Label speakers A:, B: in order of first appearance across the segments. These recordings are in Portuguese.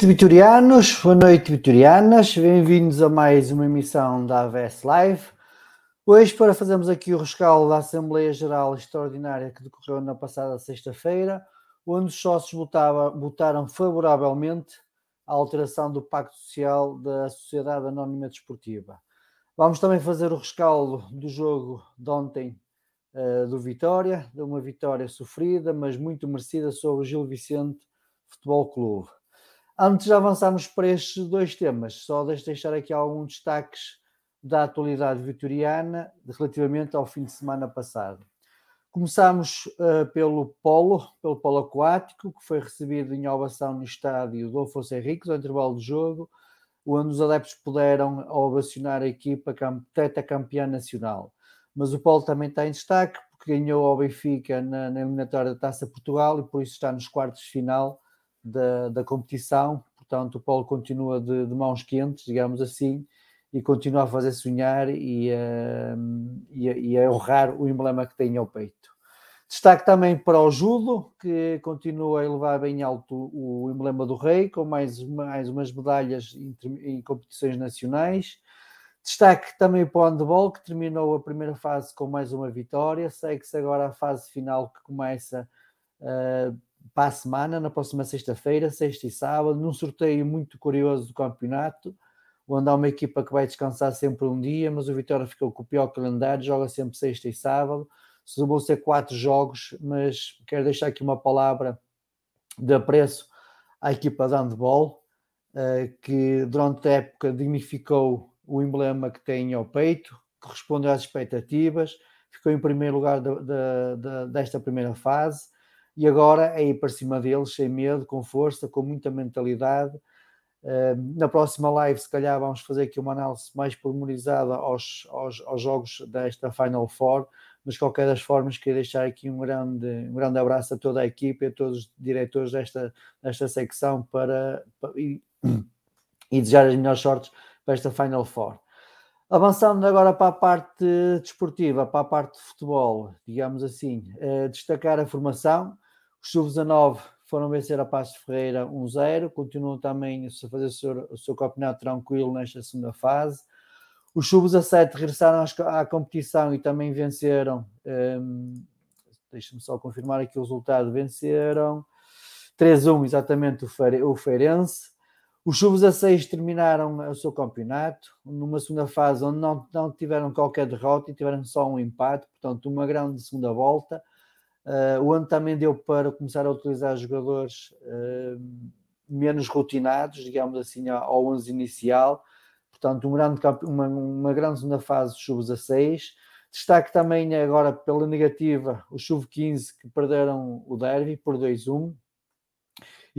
A: noite, vitorianos. Boa noite, vitorianas. Bem-vindos a mais uma emissão da AVS Live. Hoje, para fazermos aqui o rescaldo da Assembleia Geral Extraordinária que decorreu na passada sexta-feira, onde os sócios votava, votaram favoravelmente à alteração do Pacto Social da Sociedade Anónima Desportiva. Vamos também fazer o rescaldo do jogo de ontem uh, do Vitória, de uma vitória sofrida, mas muito merecida sobre o Gil Vicente Futebol Clube. Antes de avançarmos para estes dois temas, só deixo deixar aqui alguns destaques da atualidade vitoriana relativamente ao fim de semana passado. Começamos uh, pelo polo, pelo polo aquático, que foi recebido em ovação no estádio do Afonso Henriques, ao intervalo do jogo, onde os adeptos puderam ovacionar a equipa campeã nacional. Mas o polo também está em destaque, porque ganhou ao Benfica na, na eliminatória da Taça Portugal e por isso está nos quartos de final da, da competição, portanto o Paulo continua de, de, mãos quentes, digamos assim, e continua a fazer sonhar e, uh, e, e, a honrar o emblema que tem ao peito. Destaque também para o Judo, que continua a elevar bem alto o emblema do Rei, com mais, mais umas medalhas em, em competições nacionais. Destaque também para o handball, que terminou a primeira fase com mais uma vitória. Segue-se agora a fase final que começa uh, para a semana, na próxima sexta-feira, sexta e sábado, num sorteio muito curioso do campeonato, onde há uma equipa que vai descansar sempre um dia, mas o Vitória ficou com o pior calendário, joga sempre sexta e sábado. Vão ser quatro jogos, mas quero deixar aqui uma palavra de apreço à equipa de handball, eh, que durante a época dignificou o emblema que tem ao peito, correspondeu às expectativas, ficou em primeiro lugar de, de, de, desta primeira fase e agora é ir para cima deles, sem medo, com força, com muita mentalidade. na próxima live, se calhar, vamos fazer aqui uma análise mais pormenorizada aos, aos, aos jogos desta Final Four, mas de qualquer das formas, queria deixar aqui um grande, um grande abraço a toda a equipe a todos os diretores desta, desta secção para, para e, e desejar as melhores sortes para esta Final Four. Avançando agora para a parte desportiva, para a parte de futebol, digamos assim, eh, destacar a formação. Os sub-19 foram vencer a de Ferreira 1-0, continuam também a fazer o seu, o seu campeonato tranquilo nesta segunda fase. Os Sub-17 regressaram à competição e também venceram. Um, Deixa-me só confirmar aqui o resultado. Venceram 3-1 exatamente o Feirense. Os Sub-16 terminaram o seu campeonato numa segunda fase onde não, não tiveram qualquer derrota e tiveram só um empate, portanto, uma grande segunda volta. Uh, o ano também deu para começar a utilizar jogadores uh, menos rotinados, digamos assim, ao 11 inicial. Portanto, um grande, uma, uma grande segunda fase dos sub-16. Destaque também agora pela negativa os sub-15 que perderam o derby por 2-1.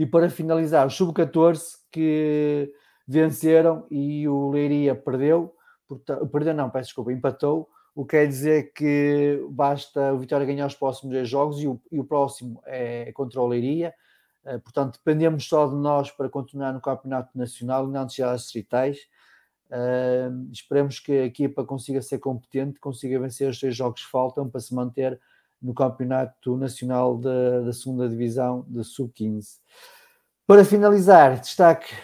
A: E para finalizar, os sub-14 que venceram e o Leiria perdeu, perdeu não, peço desculpa, empatou, o que quer dizer que basta o Vitória ganhar os próximos dois jogos e o, e o próximo é contra o Leiria. Eh, portanto, dependemos só de nós para continuar no Campeonato Nacional e não deixar as distritais. Uh, esperemos que a equipa consiga ser competente, consiga vencer os três jogos que faltam para se manter no Campeonato Nacional da, da Segunda Divisão de Sub-15. Para finalizar, destaque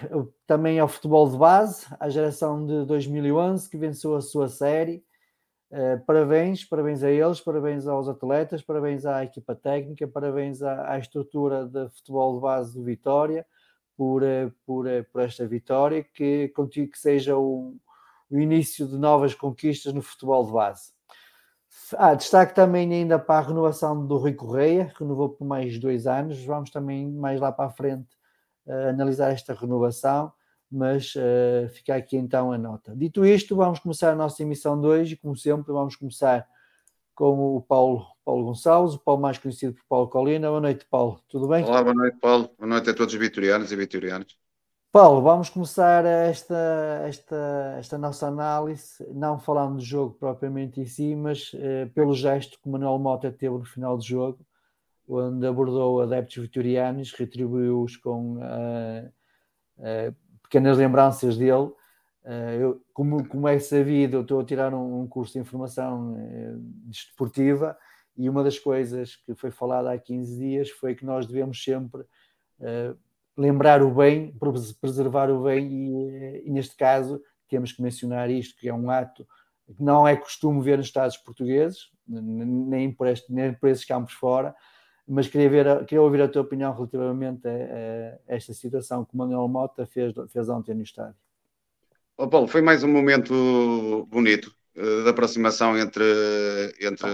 A: também ao futebol de base, à geração de 2011 que venceu a sua série Uh, parabéns, parabéns a eles, parabéns aos atletas, parabéns à equipa técnica, parabéns à, à estrutura de futebol de base do Vitória por, uh, por, uh, por esta vitória, que, que seja o, o, início de novas conquistas no futebol de base. Ah, destaque também ainda para a renovação do Rui Correia, renovou por mais dois anos, vamos também mais lá para a frente analisar esta renovação mas uh, fica aqui então a nota. Dito isto, vamos começar a nossa emissão de hoje como sempre, vamos começar com o Paulo, Paulo Gonçalves, o Paulo mais conhecido por Paulo Colina. Boa noite, Paulo. Tudo bem?
B: Olá, boa noite, Paulo. Boa noite a todos os vitorianos e vitorianas.
A: Paulo, vamos começar esta, esta, esta nossa análise, não falando do jogo propriamente em si, mas uh, pelo gesto que Manuel Mota teve no final do jogo, onde abordou adeptos vitorianos, retribuiu-os com uh, uh, pequenas lembranças dele. Uh, eu, como, como é sabido, eu estou a tirar um, um curso de informação desportiva e uma das coisas que foi falada há 15 dias foi que nós devemos sempre lembrar o bem, preservar o bem e, e, neste caso temos que mencionar isto, que é um ato que não é costume ver nos Estados portugueses, nem por, este, nem por esses campos fora, mas queria, ver, queria ouvir a tua opinião relativamente a, a esta situação que o Manuel Mota fez, fez ontem no estádio.
B: Oh, Paulo, foi mais um momento bonito uh, de aproximação entre, entre,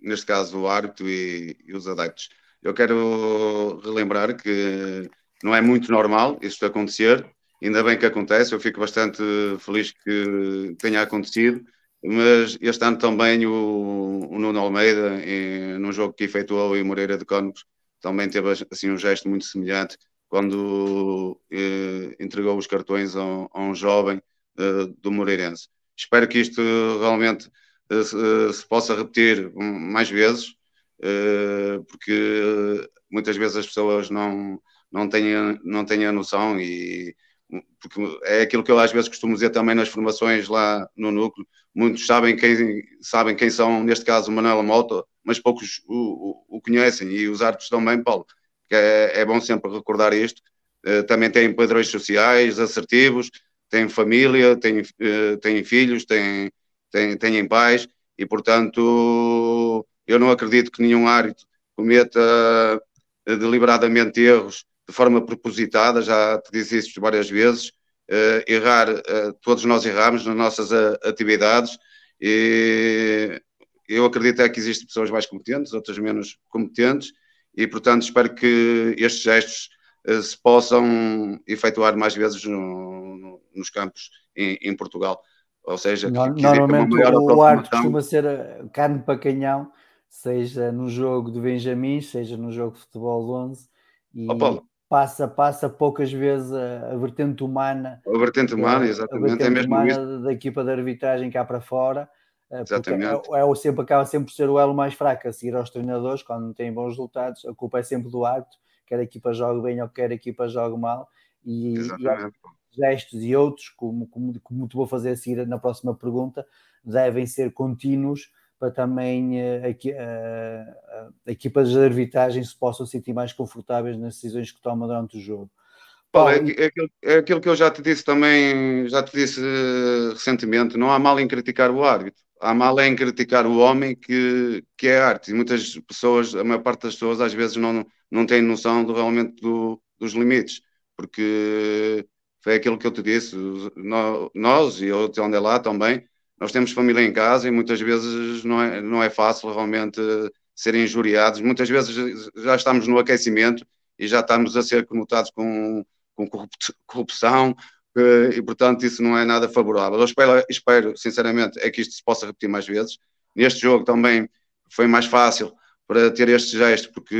B: neste caso, o árbitro e, e, os adeptos. Eu quero relembrar que não é muito normal isto acontecer, ainda bem que acontece, eu fico bastante feliz que tenha acontecido mas este ano também o, o Nuno Almeida, em, num jogo que efetuou em Moreira de Cónegos, também teve assim um gesto muito semelhante quando eh, entregou os cartões a, a um jovem eh, do Moreirense. Espero que isto realmente eh, se, eh, se, possa repetir mais vezes, eh, porque muitas vezes as pessoas não, não, têm, não têm a noção e porque é aquilo que eu às vezes costumo dizer também nas formações lá no núcleo. Muitos sabem quem, sabem quem são, neste caso, o Manuel Mota, mas poucos o, o, o, conhecem e os árbitros também, Paulo. Que é, é bom sempre recordar isto. Uh, também têm padrões sociais assertivos, têm família, têm, uh, têm filhos, têm, têm, têm pais e, portanto, eu não acredito que nenhum árbitro cometa uh, deliberadamente erros de forma propositada, já te disse isso várias vezes, uh, errar, uh, todos nós erramos nas nossas uh, atividades e eu acredito é que existem pessoas mais competentes, outras menos competentes e, portanto, espero que estes gestos se possam efetuar mais vezes no, no, nos campos em, em, Portugal. Ou seja,
A: no, normalmente o arte costuma ser carne para canhão, seja no jogo de Benjamin, seja no jogo de futebol de 11. E, oh, passa, passa poucas vezes a, a vertente humana.
B: A vertente humana, exatamente. A vertente é humana
A: isso. da equipa de arbitragem cá para fora. Eh, exatamente. É, é, sempre, acaba sempre por ser o elo mais fraco a seguir aos treinadores quando não têm bons resultados. A culpa é sempre do árbitro, quer a equipa jogue bem ou quer a equipa jogue mal. E, e gestos e outros, como, como, como te vou fazer a seguir na próxima pergunta, devem ser contínuos para também a, a, a equipa de arbitragem se possam sentir mais confortáveis nas decisões que tomam durante o jogo.
B: Paulo, é, é, aquilo, é, aquilo, que eu já te disse também, já te disse uh, recentemente, não há mal em criticar o árbitro, há mal em criticar o homem que, que é arte. E muitas pessoas, a maior parte das pessoas, às vezes não, não têm noção do, realmente do, dos limites, porque foi aquilo que eu te disse, nós e eu te andei lá também, nós temos família em casa e muitas vezes não é, não é fácil realmente serem injuriados. Muitas vezes já estamos no aquecimento e já estamos a ser conotados com, com corrupção e, portanto, isso não é nada favorável. Eu espero, espero, sinceramente, é que isto se possa repetir mais vezes. Neste jogo também foi mais fácil para ter este gesto, porque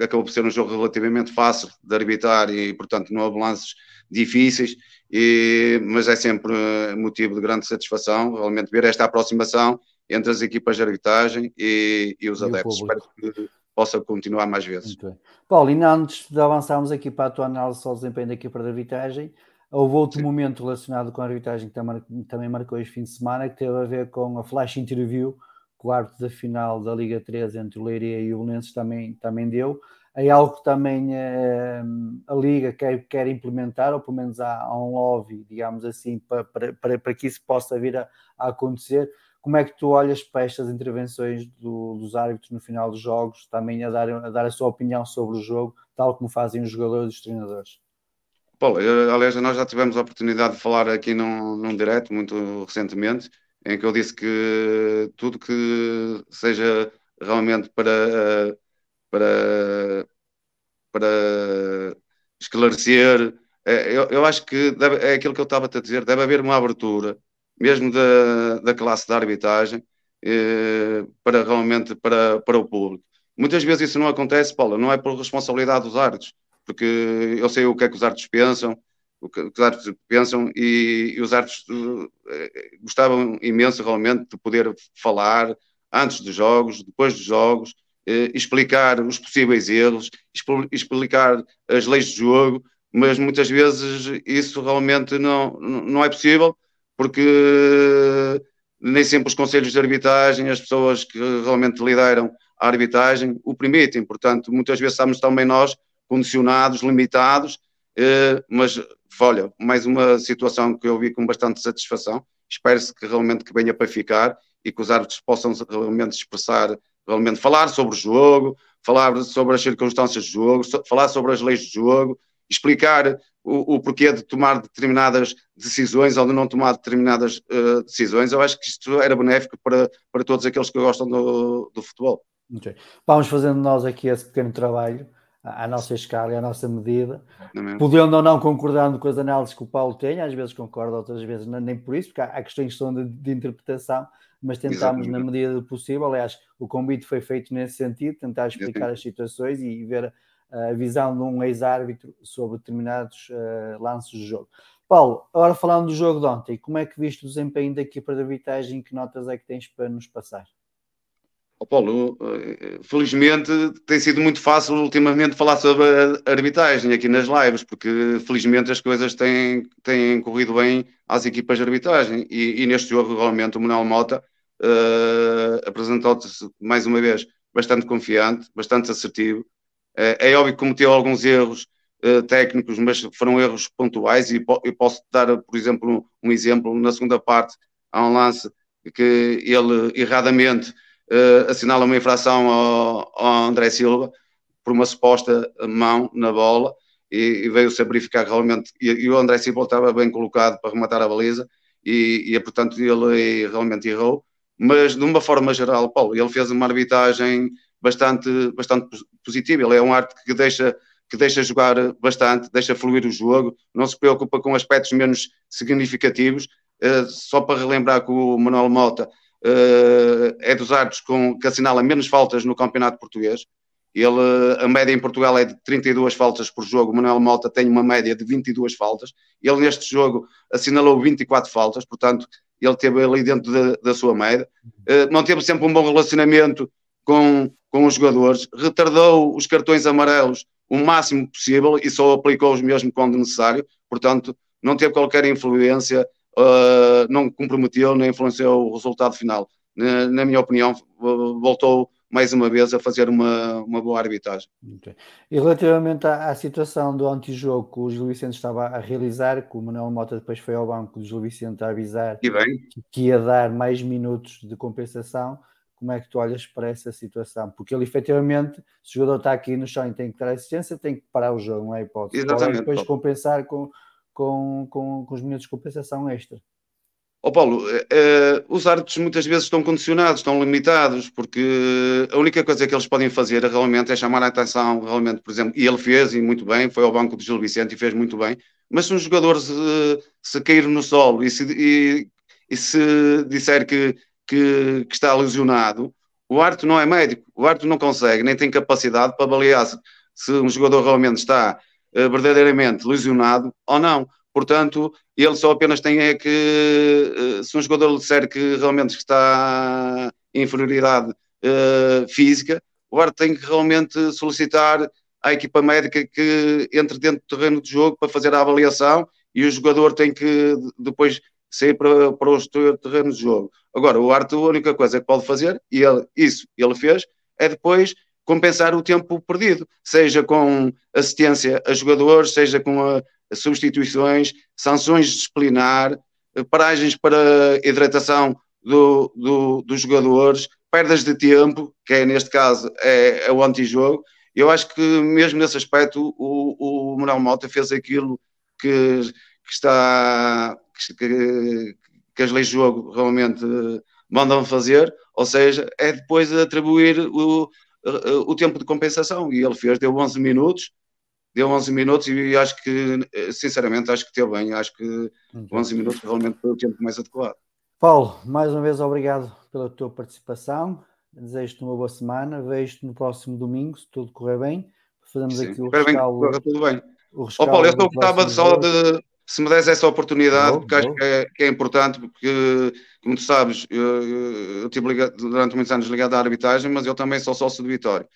B: acabou por ser um jogo relativamente fácil de arbitrar e, portanto, não houve lances difíceis, e, mas é sempre motivo de grande satisfação realmente ver esta aproximação entre as equipas de arbitragem e, e os e adeptos. Espero que possa continuar mais vezes.
A: Paulo, e antes de avançarmos aqui para a tua análise ao desempenho da equipa de arbitragem, houve outro Sim. momento relacionado com a arbitragem que também marcou este fim de semana, que teve a ver com a flash interview, quarto da final da Liga 3 entre o Leiria e o Belenenses também, também deu. É algo que também eh, a Liga quer, quer implementar, ou pelo menos há, há um lobby, digamos assim, para, para, para que isso possa vir a, a acontecer. Como é que tu olhas para estas intervenções do, dos árbitros no final dos jogos, também a dar, a dar a sua opinião sobre o jogo, tal como fazem os jogadores e os treinadores?
B: Paulo, aliás, nós já tivemos a oportunidade de falar aqui num, num direto muito recentemente, em que eu disse que tudo que seja realmente para, para, para esclarecer, é, eu, eu acho que deve, é aquilo que eu estava a dizer, deve haver uma abertura mesmo da, da classe da arbitragem, eh, para realmente para, para o público. Muitas vezes isso não acontece, Paulo, não é por responsabilidade dos árbitros, porque eu sei o que é que os árbitros pensam, o que, os árbitros pensam e, e os árbitros eh, gostavam imenso realmente de poder falar antes dos jogos, depois dos jogos, explicar os possíveis erros, explicar as leis de jogo, mas muitas vezes isso realmente não, não é possível porque nem sempre os conselhos de arbitragem, as pessoas que realmente lideram a arbitragem, o permitem. Portanto, muitas vezes estamos também nós condicionados, limitados, eh, mas olha, mais uma situação que eu vi com bastante satisfação. Espero-se que realmente que venha para ficar e que os árbitros possam realmente expressar, realmente falar sobre o jogo, falar sobre as circunstâncias do jogo, falar sobre as leis do jogo, explicar o, o, porquê de tomar determinadas decisões ou de não tomar determinadas uh, decisões. Eu acho que isto era benéfico para, para todos aqueles que gostam do, do futebol.
A: Okay. Vamos fazendo nós aqui esse pequeno trabalho à nossa escala e à nossa medida, podendo ou não concordando com as análises que o Paulo tem, às vezes concordo, outras vezes nem por isso, porque há, questões que são de, de interpretação, mas tentamos na medida do possível, aliás, o convite foi feito nesse sentido, tentar explicar as situações e ver a visão de um ex-árbitro sobre determinados uh, lances do jogo. Paulo, agora falando do jogo de ontem, como é que viste o desempenho da equipa de arbitragem? Que notas é que tens para nos passar?
B: Oh, Paulo, eh, felizmente tem sido muito fácil ultimamente falar sobre a arbitragem aqui nas lives, porque felizmente as coisas têm, têm corrido bem às equipas de arbitragem. E, e neste jogo realmente o Manuel Mota uh, apresentou-se mais uma vez bastante confiante, bastante assertivo, é, é óbvio que cometeu alguns erros uh, técnicos, mas foram erros pontuais. E po eu posso dar, por exemplo, um, exemplo. Na segunda parte, há um lance que ele erradamente uh, assinala uma infração ao, ao, André Silva por uma suposta mão na bola e, e veio-se a verificar realmente. E, e, o André Silva estava bem colocado para rematar a baliza e, e portanto, ele realmente errou. Mas, de uma forma geral, Paulo, ele fez uma arbitragem bastante, bastante positivo. Ele é um arte que deixa, que deixa jogar bastante, deixa fluir o jogo, não se preocupa com aspectos menos significativos. Uh, só para relembrar que o Manuel Mota é dos árbitros com, que assinala menos faltas no Campeonato Português. Ele, a média em Portugal é de 32 faltas por jogo, Manuel Mota tem uma média de 22 faltas. Ele neste jogo assinalou 24 faltas, portanto, ele teve ali dentro da, da sua média. Manteve sempre um bom relacionamento com, com os jogadores, retardou os cartões amarelos o máximo possível e só aplicou os mesmos quando necessário, portanto, não teve qualquer influência, uh, não comprometeu nem influenciou o resultado final. Na, na minha opinião, voltou mais uma vez, a fazer uma, uma boa arbitragem.
A: E relativamente à, à, situação do antijogo que o Gil Vicente estava a realizar, que o Manuel Mota depois foi ao banco do Gil Vicente a avisar que, ia dar mais minutos de compensação, como é que tu olhas para essa situação? Porque ele efetivamente, se o jogador está aqui no chão e tem que dar assistência, tem que parar o jogo, não é hipótese.
B: Exatamente.
A: depois compensar com, com, com, com os minutos de compensação extra.
B: Ó oh Paulo, uh, os árbitros muitas vezes estão condicionados, estão limitados, porque a única coisa que eles podem fazer realmente é chamar a atenção, realmente, por exemplo, e ele fez, e muito bem, foi ao banco de Gil Vicente e fez muito bem, mas se um jogador se, se cair no solo e se, e, e se disser que, que, que, está lesionado, o árbitro não é médico, o árbitro não consegue, nem tem capacidade para avaliar se, se um jogador realmente está verdadeiramente lesionado ou não. Portanto, ele só apenas tem é que, eh, se um jogador disser que realmente está em inferioridade uh, física, o árbitro tem que realmente solicitar à equipa médica que entre dentro do terreno de jogo para fazer a avaliação e o jogador tem que depois sair para, para o terreno de jogo. Agora, o árbitro, a única coisa que pode fazer, e ele, isso ele fez, é depois compensar o tempo perdido, seja com assistência a jogadores, seja com a, substituições, sanções disciplinar, eh, paragens para hidratação do, do, dos jogadores, perdas de tempo, que é neste caso é, é o antijogo. Eu acho que mesmo nesse aspecto o, o Mota fez aquilo que, que está que, que, as leis de jogo realmente mandam fazer, ou seja, é depois atribuir o, o tempo de compensação e ele fez, deu 11 minutos, deu 11 minutos e acho que, sinceramente, acho que teve bem. Acho que 11 minutos realmente foi o tempo mais adequado.
A: Paulo, mais uma vez obrigado pela tua participação. Desejo-te uma boa semana. Vejo-te no próximo domingo, se tudo correr bem. Fazemos Sim, aqui o rescaldo.
B: Bem, tudo bem. O oh, Paulo, eu só gostava só de, se me des essa oportunidade, porque acho que é, que é, importante, porque, como tu sabes, eu, eu, tive ligado, durante muitos anos ligado à arbitragem, mas eu também sou sócio de Vitória.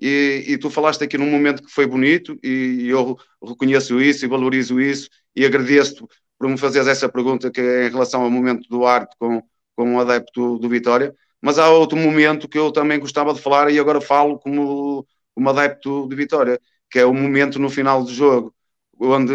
B: E, e, tu falaste aqui num momento que foi bonito e, e eu reconheço isso e valorizo isso e agradeço-te por me fazeres essa pergunta que é em relação ao momento do arte com, com o adepto do Vitória, mas há outro momento que eu também gostava de falar e agora falo como, como adepto de Vitória, que é o momento no final do jogo, onde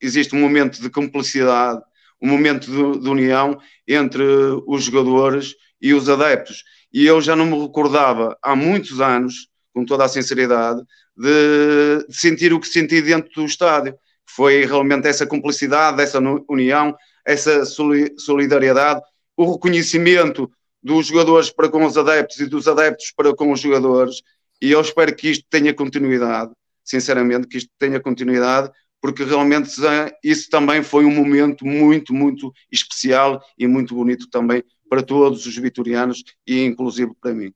B: existe um momento de cumplicidade, um momento de, de união entre os jogadores e os adeptos. E eu já não me recordava há muitos anos com toda a sinceridade, de, de sentir o que senti dentro do estádio. Foi realmente essa cumplicidade, essa união, essa solidariedade, o reconhecimento dos jogadores para com os adeptos e dos adeptos para com os jogadores. E eu espero que isto tenha continuidade, sinceramente, que isto tenha continuidade, porque realmente isso também foi um momento muito, muito especial e muito bonito também para todos os vitorianos e inclusive para mim.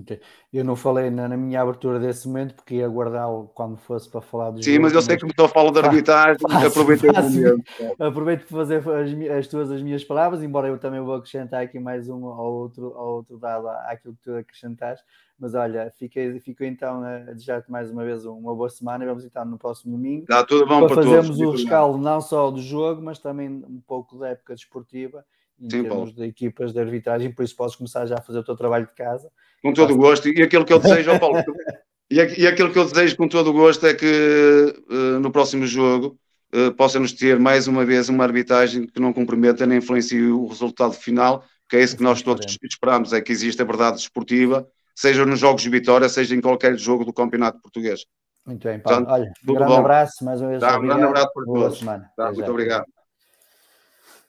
A: Okay. Eu não falei na, na, minha abertura desse momento porque ia guardá-lo quando fosse para falar
B: do Sim, jogo, mas eu sei que me estou a falar da arbitragem, aproveitei o momento.
A: Aproveito para fazer as, as tuas as minhas palavras, embora eu também vou acrescentar aqui mais um ou outro, ou outro dado àquilo que tu acrescentaste. Mas olha, fiquei, fico então a desejar-te mais uma vez uma boa semana e vamos então no próximo domingo.
B: Dá tudo bom
A: para, para fazermos o rescaldo não só do jogo, mas também um pouco da época desportiva em Sim, termos Paulo. de equipas de arbitragem, por isso podes começar já a fazer o teu trabalho de casa
B: com todo o gosto. E aquilo que eu desejo, Paulo, e, e aquilo que eu desejo com todo o gosto é que uh, no próximo jogo uh, possamos ter mais uma vez uma arbitragem que não comprometa nem influencie o resultado final, que é isso que nós todos esperamos, é que exista a verdade esportiva, seja nos jogos de vitória, seja em qualquer jogo do Campeonato Português.
A: Muito bem, Paulo. Portanto, Olha, um grande bom. abraço, mais uma vez.
B: Tá, um grande abraço para todos. Tá, muito obrigado.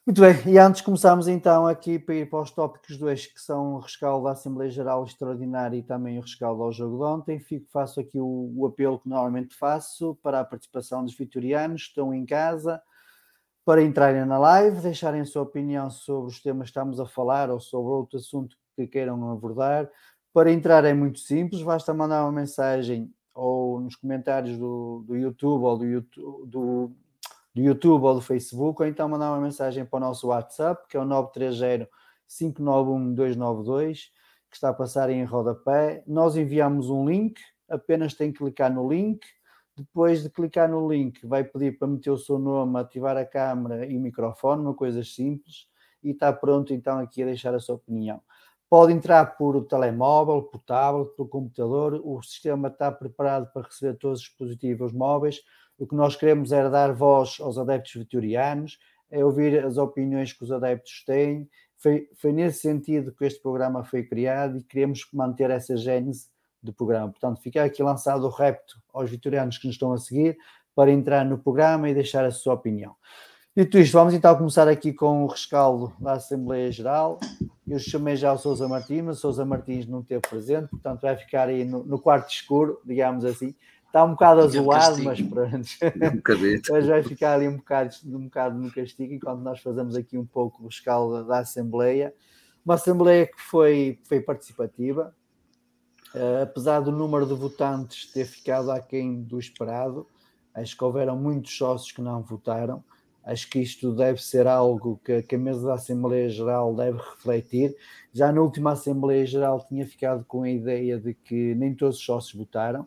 A: Muito bem, e antes começarmos então aqui para ir para os tópicos dois que são o rescaldo da Assembleia Geral Extraordinária e também o rescaldo ao jogo de ontem, fico, faço aqui o, o apelo que normalmente faço para a participação dos vitorianos que estão em casa, para entrarem na live, deixarem a sua opinião sobre os temas que estamos a falar ou sobre outro assunto que queiram abordar. Para entrar é muito simples, basta mandar uma mensagem ou nos comentários do, do YouTube ou do, YouTube, do, do YouTube ou do Facebook, ou então mandar uma mensagem para o nosso WhatsApp, que é o 930 591 292, que está a passar em rodapé. Nós enviamos um link, apenas tem que clicar no link. Depois de clicar no link, vai pedir para meter o seu nome, ativar a câmera e o microfone, uma coisa simples, e está pronto então aqui a deixar a sua opinião. Pode entrar por telemóvel, por tablet, por computador. O sistema está preparado para receber todos os dispositivos móveis. O que nós queremos é dar voz aos adeptos vitorianos, é ouvir as opiniões que os adeptos têm. Foi, foi nesse sentido que este programa foi criado e queremos manter essa gênese do programa. Portanto, fica aqui lançado o repto aos vitorianos que nos estão a seguir para entrar no programa e deixar a sua opinião. Dito isto, vamos então começar aqui com o rescaldo da Assembleia Geral. Eu chamei já o Sousa Martins, mas o Sousa Martins não esteve presente, portanto vai ficar aí no, no quarto escuro, digamos assim. Está um bocado azulado, mas pronto. Um mas vai ficar ali um bocado, um bocado no castigo, enquanto nós fazemos aqui um pouco o rescaldo da Assembleia. Uma Assembleia que foi, foi participativa, uh, apesar do número de votantes ter ficado aquém do esperado, acho que houveram muitos sócios que não votaram Acho que isto deve ser algo que, que, a mesa da Assembleia Geral deve refletir. Já na última Assembleia Geral tinha ficado com a ideia de que nem todos os sócios votaram.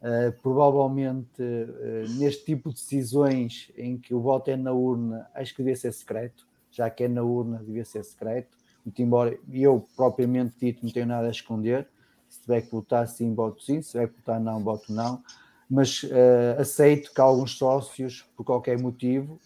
A: Uh, provavelmente uh, neste tipo de decisões em que o voto é na urna, acho que devia ser secreto, já que é na urna, devia ser secreto. Muito embora eu propriamente dito não tenho nada a esconder. Se tiver que votar sim, voto sim. Se tiver que votar não, voto não mas uh, aceito que alguns sócios, por qualquer motivo,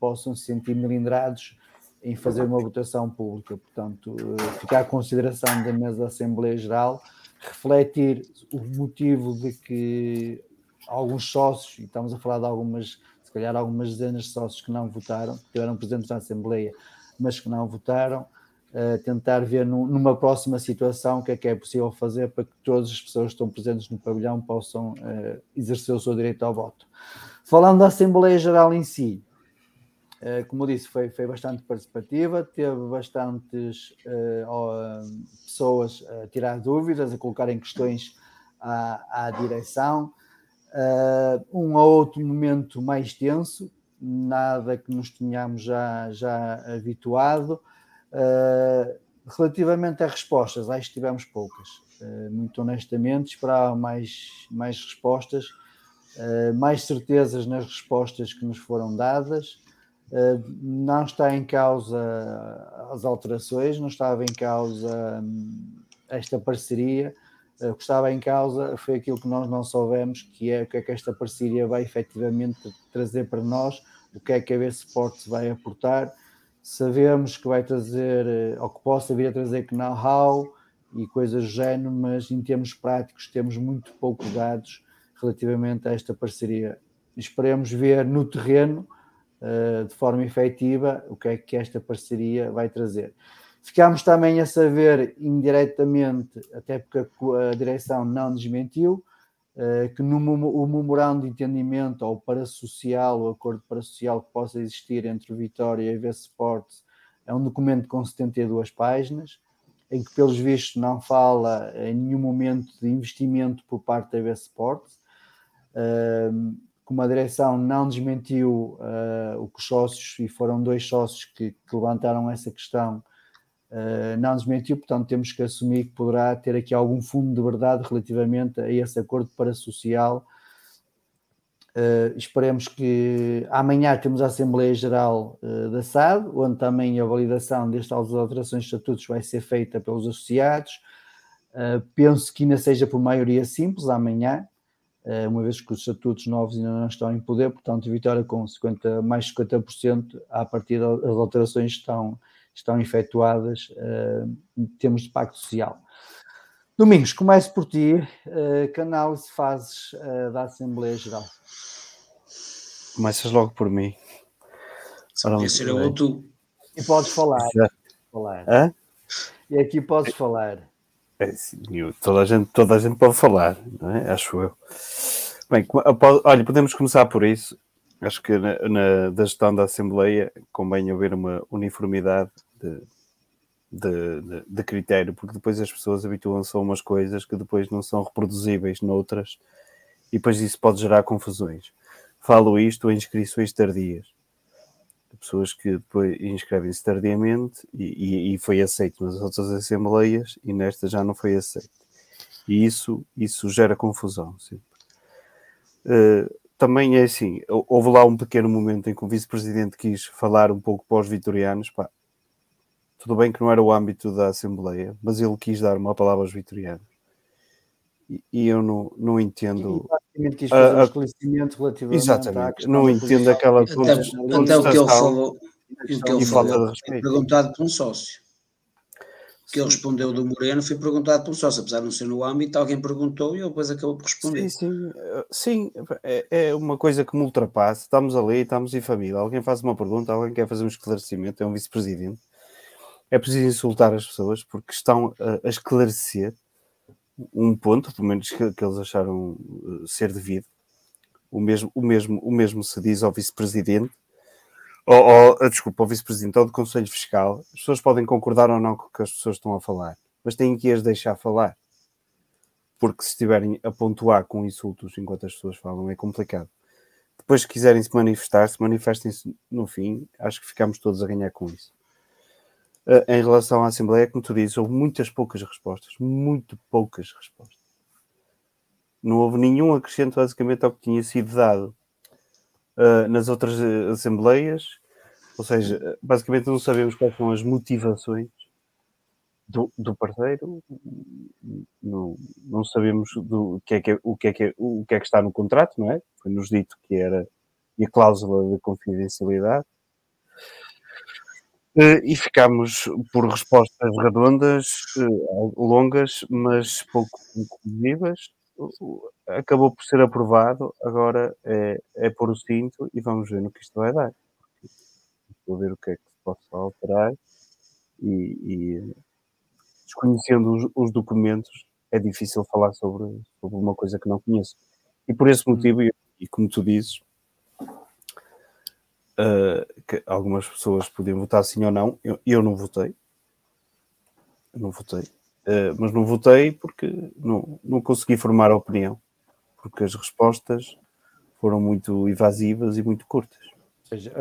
A: possam se sentir melindrados em fazer uma votação pública. Portanto, ficar à consideração da mesa da Assembleia Geral, refletir o motivo de que alguns sócios, e estamos a falar de algumas, se calhar algumas dezenas de sócios que não votaram, que tiveram presentes na Assembleia, mas que não votaram, uh, tentar ver numa próxima situação o que é que é possível fazer para que todas as pessoas que estão presentes no pavilhão possam uh, exercer o seu direito ao voto. Falando da Assembleia Geral em si, como eu disse, foi, foi bastante participativa, teve bastantes pessoas a tirar dúvidas, a colocarem questões à, à direção. um ou outro momento mais tenso, nada que nos tenhamos já, já habituado, Uh, relativamente a respostas, acho que tivemos poucas. Uh, muito honestamente, esperava mais, mais respostas, uh, mais certezas nas respostas que nos foram dadas. Não está em causa as alterações, não estava em causa um, esta parceria. o que estava em causa foi aquilo que nós não soubemos, que é o que é que esta parceria vai efetivamente trazer para nós, o que é que a B Sports vai aportar sabemos que vai trazer, eh, ou que possa vir a trazer know-how e coisas do género, mas em termos práticos temos muito poucos dados relativamente a esta parceria. Esperemos ver no terreno, de forma efetiva, o que é que esta parceria vai trazer. Ficámos também a saber indiretamente, até porque a direção não desmentiu, eh, que no o memorando de entendimento ou para social, o acordo para social que possa existir entre Vitória e V Sports é um documento com 72 páginas, em que pelos vistos não fala em nenhum momento de investimento por parte da V Sports. Ehm, como a direção não desmentiu uh, o que os sócios, e foram dois sócios que, que levantaram essa questão, uh, não desmentiu, portanto temos que assumir que poderá ter aqui algum fundo de verdade relativamente a esse acordo parasocial. Uh, esperemos que amanhã temos a Assembleia Geral da SAD, onde também a validação destas alterações de estatutos vai ser feita pelos associados. Penso que ainda seja por maioria simples amanhã, uma vez que os estatutos novos ainda não estão em poder, portanto, Vitória com 50, mais de 50%, a partir das alterações estão, estão efetuadas uh, em termos de pacto social. Domingos, começo por ti. Uh, que análise fazes uh, da Assembleia Geral?
C: Começas logo por mim.
D: Ora, ser eu tu.
A: E podes falar. falar. Hã? E aqui podes falar.
C: É, sim, toda, a gente, toda a gente pode falar, não é? acho eu. Bem, olha, podemos começar por isso. Acho que na, na, da gestão da Assembleia convém haver uma uniformidade de, de, de, de, critério, porque depois as pessoas habituam-se a umas coisas que depois não são reproduzíveis noutras e depois isso pode gerar confusões. Falo isto em inscrições tardias. Pessoas que depois inscrevem-se tardiamente e, e, e, foi aceito nas outras assembleias e nesta já não foi aceito. E isso, isso gera confusão sempre. Uh, também é assim, houve lá um pequeno momento em que o vice-presidente quis falar um pouco para os vitorianos, pá, Tudo bem que não era o âmbito da Assembleia, mas ele quis dar uma palavra aos vitorianos. E, e eu não, não entendo.
A: E quis fazer a, um esclarecimento relativamente
C: Exatamente, não entendo aquela
D: até, até o que ele falou, o que ele falou, é perguntado por um sócio que ele respondeu do Moreno foi perguntado pelo sócio, apesar de não ser no âmbito, alguém perguntou e ele depois acabou por responder.
C: Sim, sim, sim é, é, uma coisa que me ultrapassa. Estamos ali, estamos em família. Alguém faz uma pergunta, alguém quer fazer um esclarecimento, é um vice-presidente. É preciso insultar as pessoas porque estão a, a esclarecer um ponto, pelo menos que, que, eles acharam eh, ser devido. O mesmo, o mesmo, o mesmo se diz ao vice-presidente ou, ou ah, desculpa, o vice-presidente ou do Conselho Fiscal, as pessoas podem concordar ou não com o que as pessoas estão a falar, mas têm que as deixar falar. Porque se estiverem a pontuar com insultos enquanto as pessoas falam, é complicado. Depois, se quiserem se manifestar, se manifestem-se no fim, acho que ficamos todos a ganhar com isso. Uh, em relação à Assembleia, como tu dizes, houve muitas poucas respostas, muito poucas respostas. Não houve nenhum acrescento basicamente ao que tinha sido dado uh, nas outras eh, assembleias, ou seja, basicamente não sabemos quais são as motivações do, do parceiro, não, não sabemos do que é que, é, o, que é que é, o que é que está no contrato, não é? Foi-nos dito que era e a cláusula de confidencialidade. Uh, e ficámos por respostas redondas, uh, longas, mas pouco conclusivas, acabou por ser aprovado, agora é, é pôr o cinto e vamos ver no que isto vai dar. Vou ver o que é que se pode alterar e, e desconhecendo os, os, documentos é difícil falar sobre, sobre uma coisa que não conheço. E por esse motivo, e, e como tu dizes, uh, que algumas pessoas podiam votar sim ou não, eu, eu não votei. Eu não votei. Uh, mas não votei porque não, não consegui formar a opinião, porque as respostas foram muito evasivas e muito curtas.
A: Ou seja,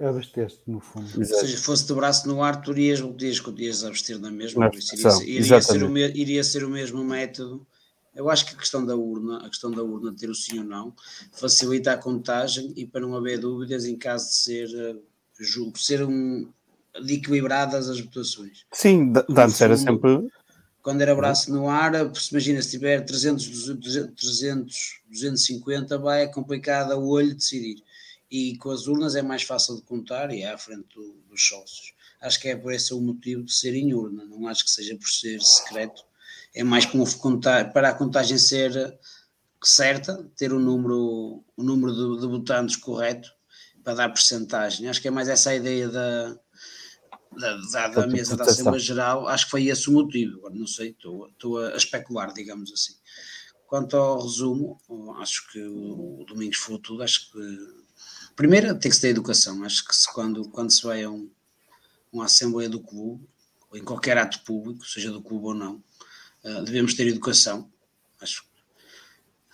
A: abasteste no fundo.
D: Ou seja, fosse de braço no ar, tu irias, irias, irias abster na mesma, na iria, iria, ser o, iria ser o mesmo método. Eu acho que a questão da urna, a questão da urna ter o sim ou não, facilita a contagem e para não haver dúvidas em caso de ser, eh, julgo, ser um, de equilibradas as votações.
C: Sim, antes era sempre
D: quando era braço no ar, imagina se tiver 300, 300, 250, vai é complicado o olho decidir. E com as urnas é mais fácil de contar e é à frente do, dos sócios. Acho que é por esse o motivo de ser em urna, não acho que seja por ser secreto. É mais como para a contagem ser certa, ter o número, o número de, de votantes correto para dar percentagem. Acho que é mais essa a ideia da, da, da, da mesa da Assembleia Geral, acho que foi esse o motivo. Agora não sei, estou, estou a especular, digamos assim. Quanto ao resumo, acho que o Domingos falou tudo. Acho que primeiro tem que ser a educação. Acho que se, quando, quando se vai a um, uma Assembleia do Clube, ou em qualquer ato público, seja do clube ou não, uh, devemos ter educação. Acho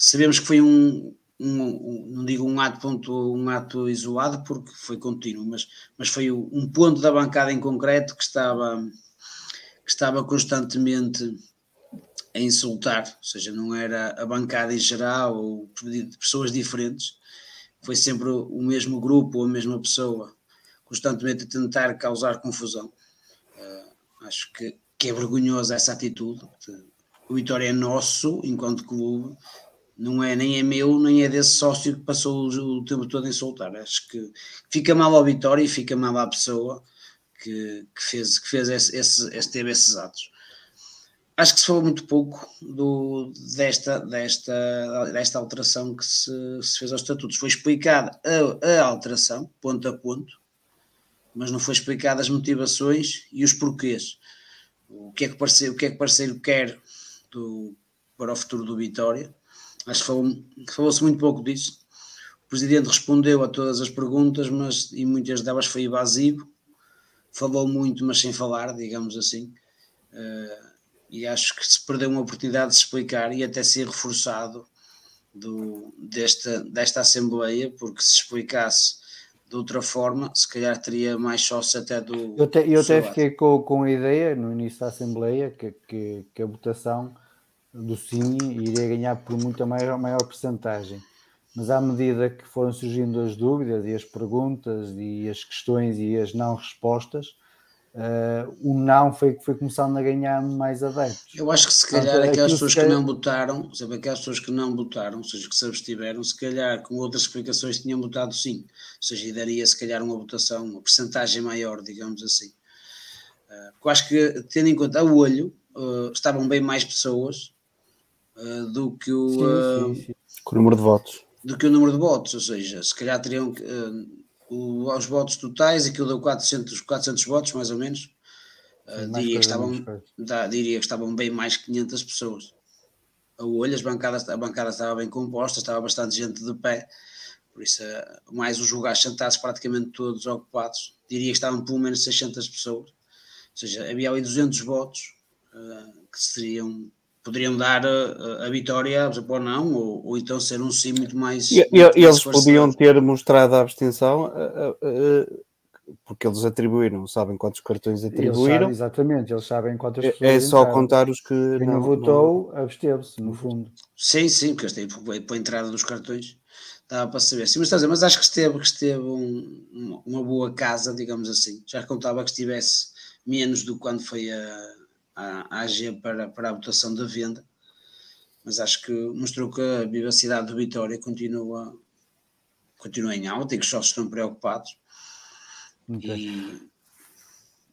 D: sabemos que foi um, um, um, não digo um ato, ponto, um ato isolado porque foi contínuo, mas, mas foi um ponto da bancada em concreto que estava, que estava constantemente a insultar, ou seja, não era a bancada em geral ou pessoas diferentes, foi sempre o mesmo grupo ou a mesma pessoa constantemente a tentar causar confusão. Uh, acho que, que é vergonhosa essa atitude. O Vitória é nosso enquanto clube não é nem é meu, nem é desse sócio que passou o, tempo todo a insultar. Acho que fica mal ao Vitória e fica mal à pessoa que, que fez, que fez esse, esse, esse, teve esses atos. Acho que se falou muito pouco do, desta, desta, desta alteração que se, se fez aos estatutos. Foi explicada a, a alteração, ponto a ponto, mas não foi explicada as motivações e os porquês. O que é que o parceiro, o que é que parceiro quer do, para o futuro do Vitória Acho que falou-se muito pouco disso. O presidente respondeu a todas as perguntas, mas e muitas delas foi evasivo. Falou muito, mas sem falar, digamos assim. Uh, e acho que se perdeu uma oportunidade de se explicar e até ser reforçado do, desta, desta Assembleia, porque se explicasse de outra forma, se calhar teria mais sócio até do.
A: Eu, te, eu até fiquei com, com a ideia no início da Assembleia que, que, que a votação do Sim iria ganhar por muita maior, maior percentagem. Mas à medida que foram surgindo as dúvidas e as perguntas e as questões e as não respostas, Uh, o não foi que foi começando a ganhar mais adeptos.
D: Eu acho que se calhar Portanto, aquelas pessoas que, não votaram, sabe, aquelas pessoas que não votaram, ou seja, que se abstiveram, se calhar com outras explicações tinham votado sim, ou seja, daria se calhar uma votação, uma percentagem maior, digamos assim. Uh, eu acho que, tendo em conta o olho, uh, estavam bem mais pessoas uh, do que o,
C: sim, sim, sim. o número de votos.
D: Do que o número de votos, ou seja, se calhar teriam que o, aos votos totais, aquilo deu 400, 400 votos, mais ou menos. Uh, diria, que estavam, da, diria que estavam bem mais que 500 pessoas. A olho, as bancadas, a bancada estava bem composta, estava bastante gente de pé, por isso, uh, mais os lugares sentados praticamente todos ocupados. Diria que estavam pelo menos 600 pessoas. Ou seja, havia ali 200 votos uh, que seriam poderiam dar a, a vitória ou não, ou, ou, então ser um sim muito mais.
C: E, muito eles mais podiam ter mostrado a abstenção. Uh, uh, porque eles atribuíram, sabem quantos cartões atribuíram. Eles sabem,
A: exatamente, eles sabem quantas
C: pessoas. É, é só entraram. contar os que.
A: Quem não, não votou, absteve-se, no fundo.
D: Sim, sim, porque este aí para a entrada dos cartões dava para saber. Sim, mas, mas acho que esteve, que esteve um, uma boa casa, digamos assim. Já contava que estivesse menos do que quando foi a, à AG para, para a votação da venda, mas acho que mostrou que a vivacidade do Vitória continua, continua em alta e que os sócios estão preocupados. Okay. E...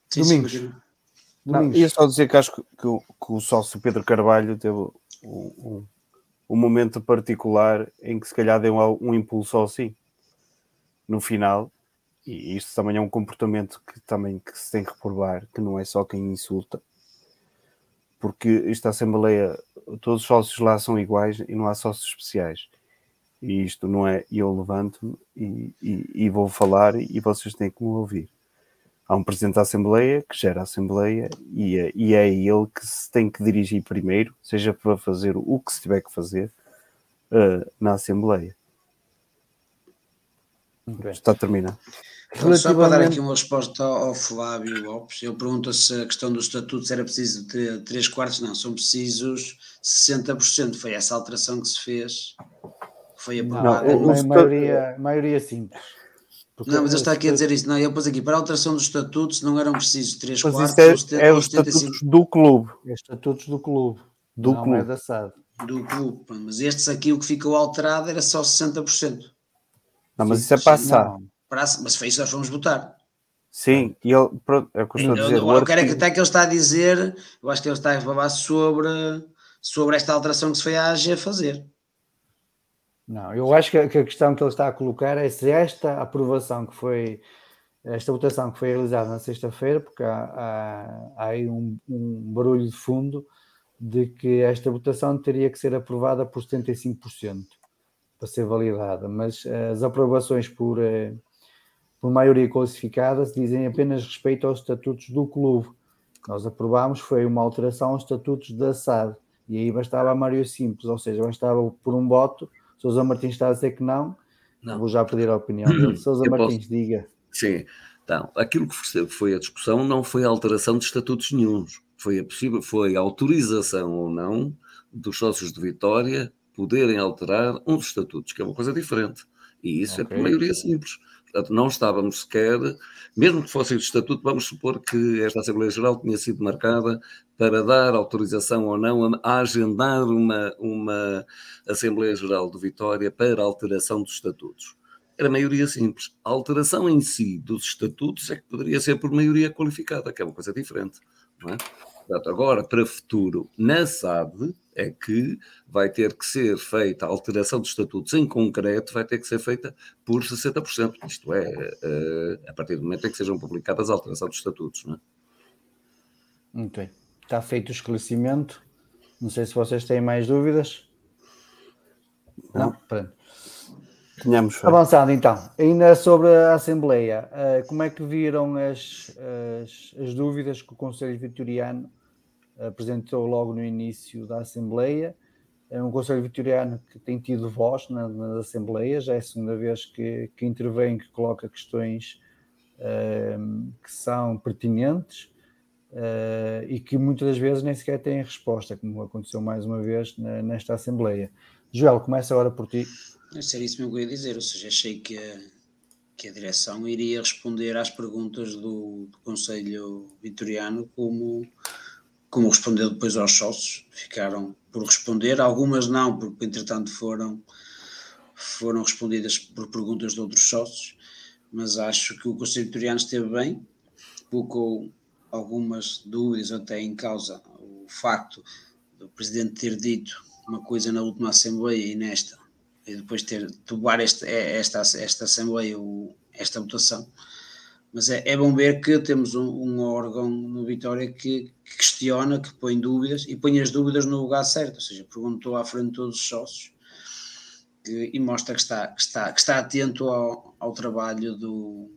A: Sim, Domingos. Sim,
C: Não, ia só dizer que acho que, que, o, que o sócio Pedro Carvalho teve um, um, um, momento particular em que se calhar deu um, impulso assim no final e isto também é um comportamento que também que se tem que reprovar, que não é só quem insulta, porque esta Assembleia, todos os sócios lá são iguais e não há sócios especiais. E isto não é, eu levanto-me e, e, e, vou falar e vocês têm que me ouvir. Há um presidente da Assembleia que gera a Assembleia e é, e é ele que se tem que dirigir primeiro, seja para fazer o que se tiver que fazer uh, na Assembleia. Está terminado.
D: Só para dar aqui uma resposta ao, Flávio Lopes, ele pergunta se a questão dos estatutos era preciso ter 3 quartos, não, são precisos 60%, foi essa alteração que se fez, foi aprovada.
A: Não, não, maioria, maioria simples.
D: Porque não, mas ele está aqui a dizer isso, não, ele pôs aqui, para a alteração dos estatutos não eram precisos 3
C: mas
D: quartos,
C: é, ou 70, é os estatutos do clube.
A: É estatutos do clube, do não clube. é da SAD.
D: Do clube, mas estes aqui o que ficou alterado era só 60%.
C: Não, mas isso é passado. Não
D: mas foi isso que nós fomos votar.
C: Sim, e ele, pronto, é o que eu estou a dizer.
D: Eu, eu quero que até que ele está a dizer, eu acho que ele está a falar sobre, sobre esta alteração que se foi à AG fazer.
A: Não, eu acho que a, que a questão que ele está a colocar é se esta aprovação que foi, esta votação que foi realizada na sexta-feira, porque há, há, há aí um, um, barulho de fundo de que esta votação teria que ser aprovada por 75% para ser validada, mas as aprovações por, eh, por maioria classificada, dizem apenas respeito aos estatutos do clube. Nós aprovámos, foi uma alteração aos estatutos da SAD, e aí bastava a maioria simples, ou seja, bastava por um voto. Sousa Martins está a dizer que não, não. vou já pedir a opinião dele. Sousa Eu Martins, posso... diga.
E: Sim, então, aquilo que foi a discussão não foi a alteração de estatutos nenhums, foi a, possível, foi a autorização ou não dos sócios de Vitória poderem alterar uns estatutos, que é uma coisa diferente. E isso okay. é por maioria simples. Portanto, não estávamos sequer, mesmo que fosse o estatuto, vamos supor que esta Assembleia Geral tinha sido marcada para dar autorização ou não a agendar uma, uma Assembleia Geral de Vitória para alteração dos estatutos. Era maioria simples. A alteração em si dos estatutos é que poderia ser por maioria qualificada, que é uma coisa diferente. Não é? Portanto, agora, para futuro, na SAD, é que vai ter que ser feita a alteração dos estatutos em concreto, vai ter que ser feita por 60%. Isto é, eh, a partir do momento em que sejam publicadas a alteração dos estatutos. Não é?
A: Muito bem. Está feito o esclarecimento. Não sei se vocês têm mais dúvidas. Não? Pronto.
C: Tínhamos
A: Avançado então, ainda sobre a Assembleia, eh, como é que viram as, as, as dúvidas que o Conselho Vitoriano apresentou logo no início da Assembleia. É um Conselho Vitoriano que tem tido voz na, nas Assembleias, já é a segunda vez que, que intervém, que coloca questões uh, que são pertinentes uh, e que muitas das vezes nem sequer têm resposta, como aconteceu mais uma vez na, nesta Assembleia. Joel, começa agora por ti.
D: É isso que eu ia dizer, ou seja, achei que que a direção iria responder às perguntas do, do Conselho Vitoriano como, como respondeu depois aos sócios. Ficaram por responder, algumas não, porque entretanto foram, foram respondidas por perguntas de outros sócios, mas acho que o Conselho Vitoriano esteve bem, colocou algumas dúvidas até em causa o facto do Presidente ter dito uma coisa na última Assembleia e nesta e depois ter tomar este, é, esta, esta Assembleia, esta votação. Mas é, é bom ver que temos um, um órgão no Vitória que, que, questiona, que põe dúvidas e põe as dúvidas no lugar certo, ou seja, perguntou à frente de todos os sócios que, e mostra que está, que está, que está atento ao, ao trabalho do,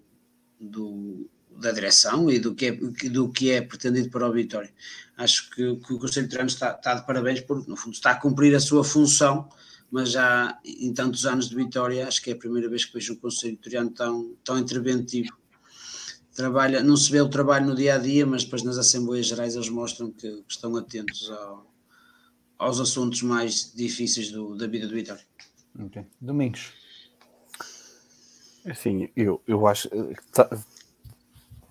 D: do, da direção e do que, é, do que é pretendido para o Vitória. Acho que, que o Conselho de Treinos está, está de parabéns porque, no fundo, está a cumprir a sua função mas já em tantos anos de Vitória, acho que é a primeira vez que vejo um Conselho Vitoriano tão, tão interventivo. Trabalha, não se vê o trabalho no dia a dia, mas depois nas Assembleias Gerais eles mostram que estão atentos ao, aos assuntos mais difíceis do, da vida do Vitória.
A: Okay. Domingos.
C: Assim, eu, eu acho tá,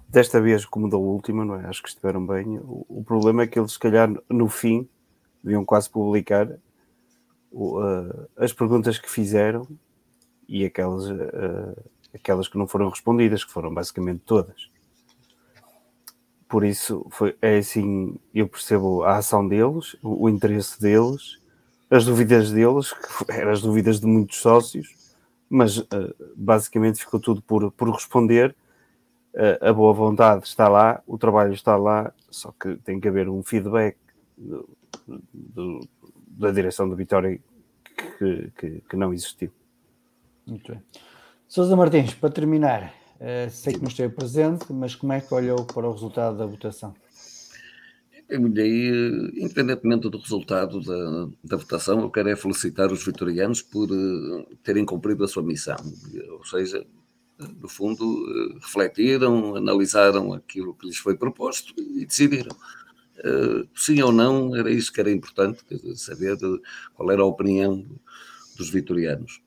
C: desta vez, como da última, não é? Acho que estiveram bem. O, o problema é que eles, se calhar, no fim, deviam quase publicar uh, as perguntas que fizeram e aquelas, uh, aquelas que não foram respondidas, que foram basicamente todas. Por isso, foi, é assim, eu percebo a ação deles, o, o interesse deles, as dúvidas deles, que eram as dúvidas de muitos sócios, mas uh, basicamente ficou tudo por, por responder. Uh, a boa vontade está lá, o trabalho está lá, só que tem que haver um feedback do, do, da direção do Vitória que, que, que não existiu.
A: Muito bem. Sousa Martins, para terminar, uh, sei que não esteve presente, mas como é que olhou para o resultado da votação?
E: Eu eh, independentemente do resultado da, da, votação, eu quero é felicitar os vitorianos por uh, terem cumprido a sua missão. Ou seja, no fundo, refletiram, analisaram aquilo que lhes foi proposto e decidiram. Eh, sim ou não, era isso que era importante, saber qual era a opinião dos vitorianos.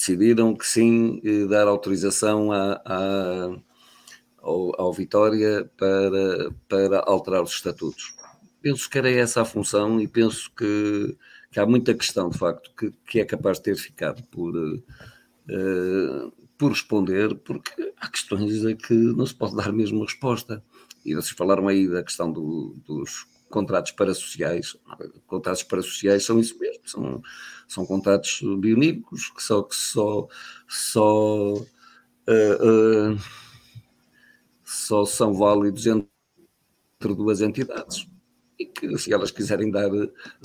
E: Decidiram que sim, eh, dar autorização ao, ao, Vitória para, para alterar os estatutos. Penso que era essa a função e penso que, que há muita questão, de facto, que, que é capaz de ter ficado por, uh, por responder, porque há questões a que não se pode dar mesmo resposta. E vocês falaram aí da questão do, dos contratos parasociais. Contratos parasociais são isso mesmo, são, são contratos bionímicos que só, que só, só, uh, uh, só são válidos entre duas entidades e que se elas quiserem dar,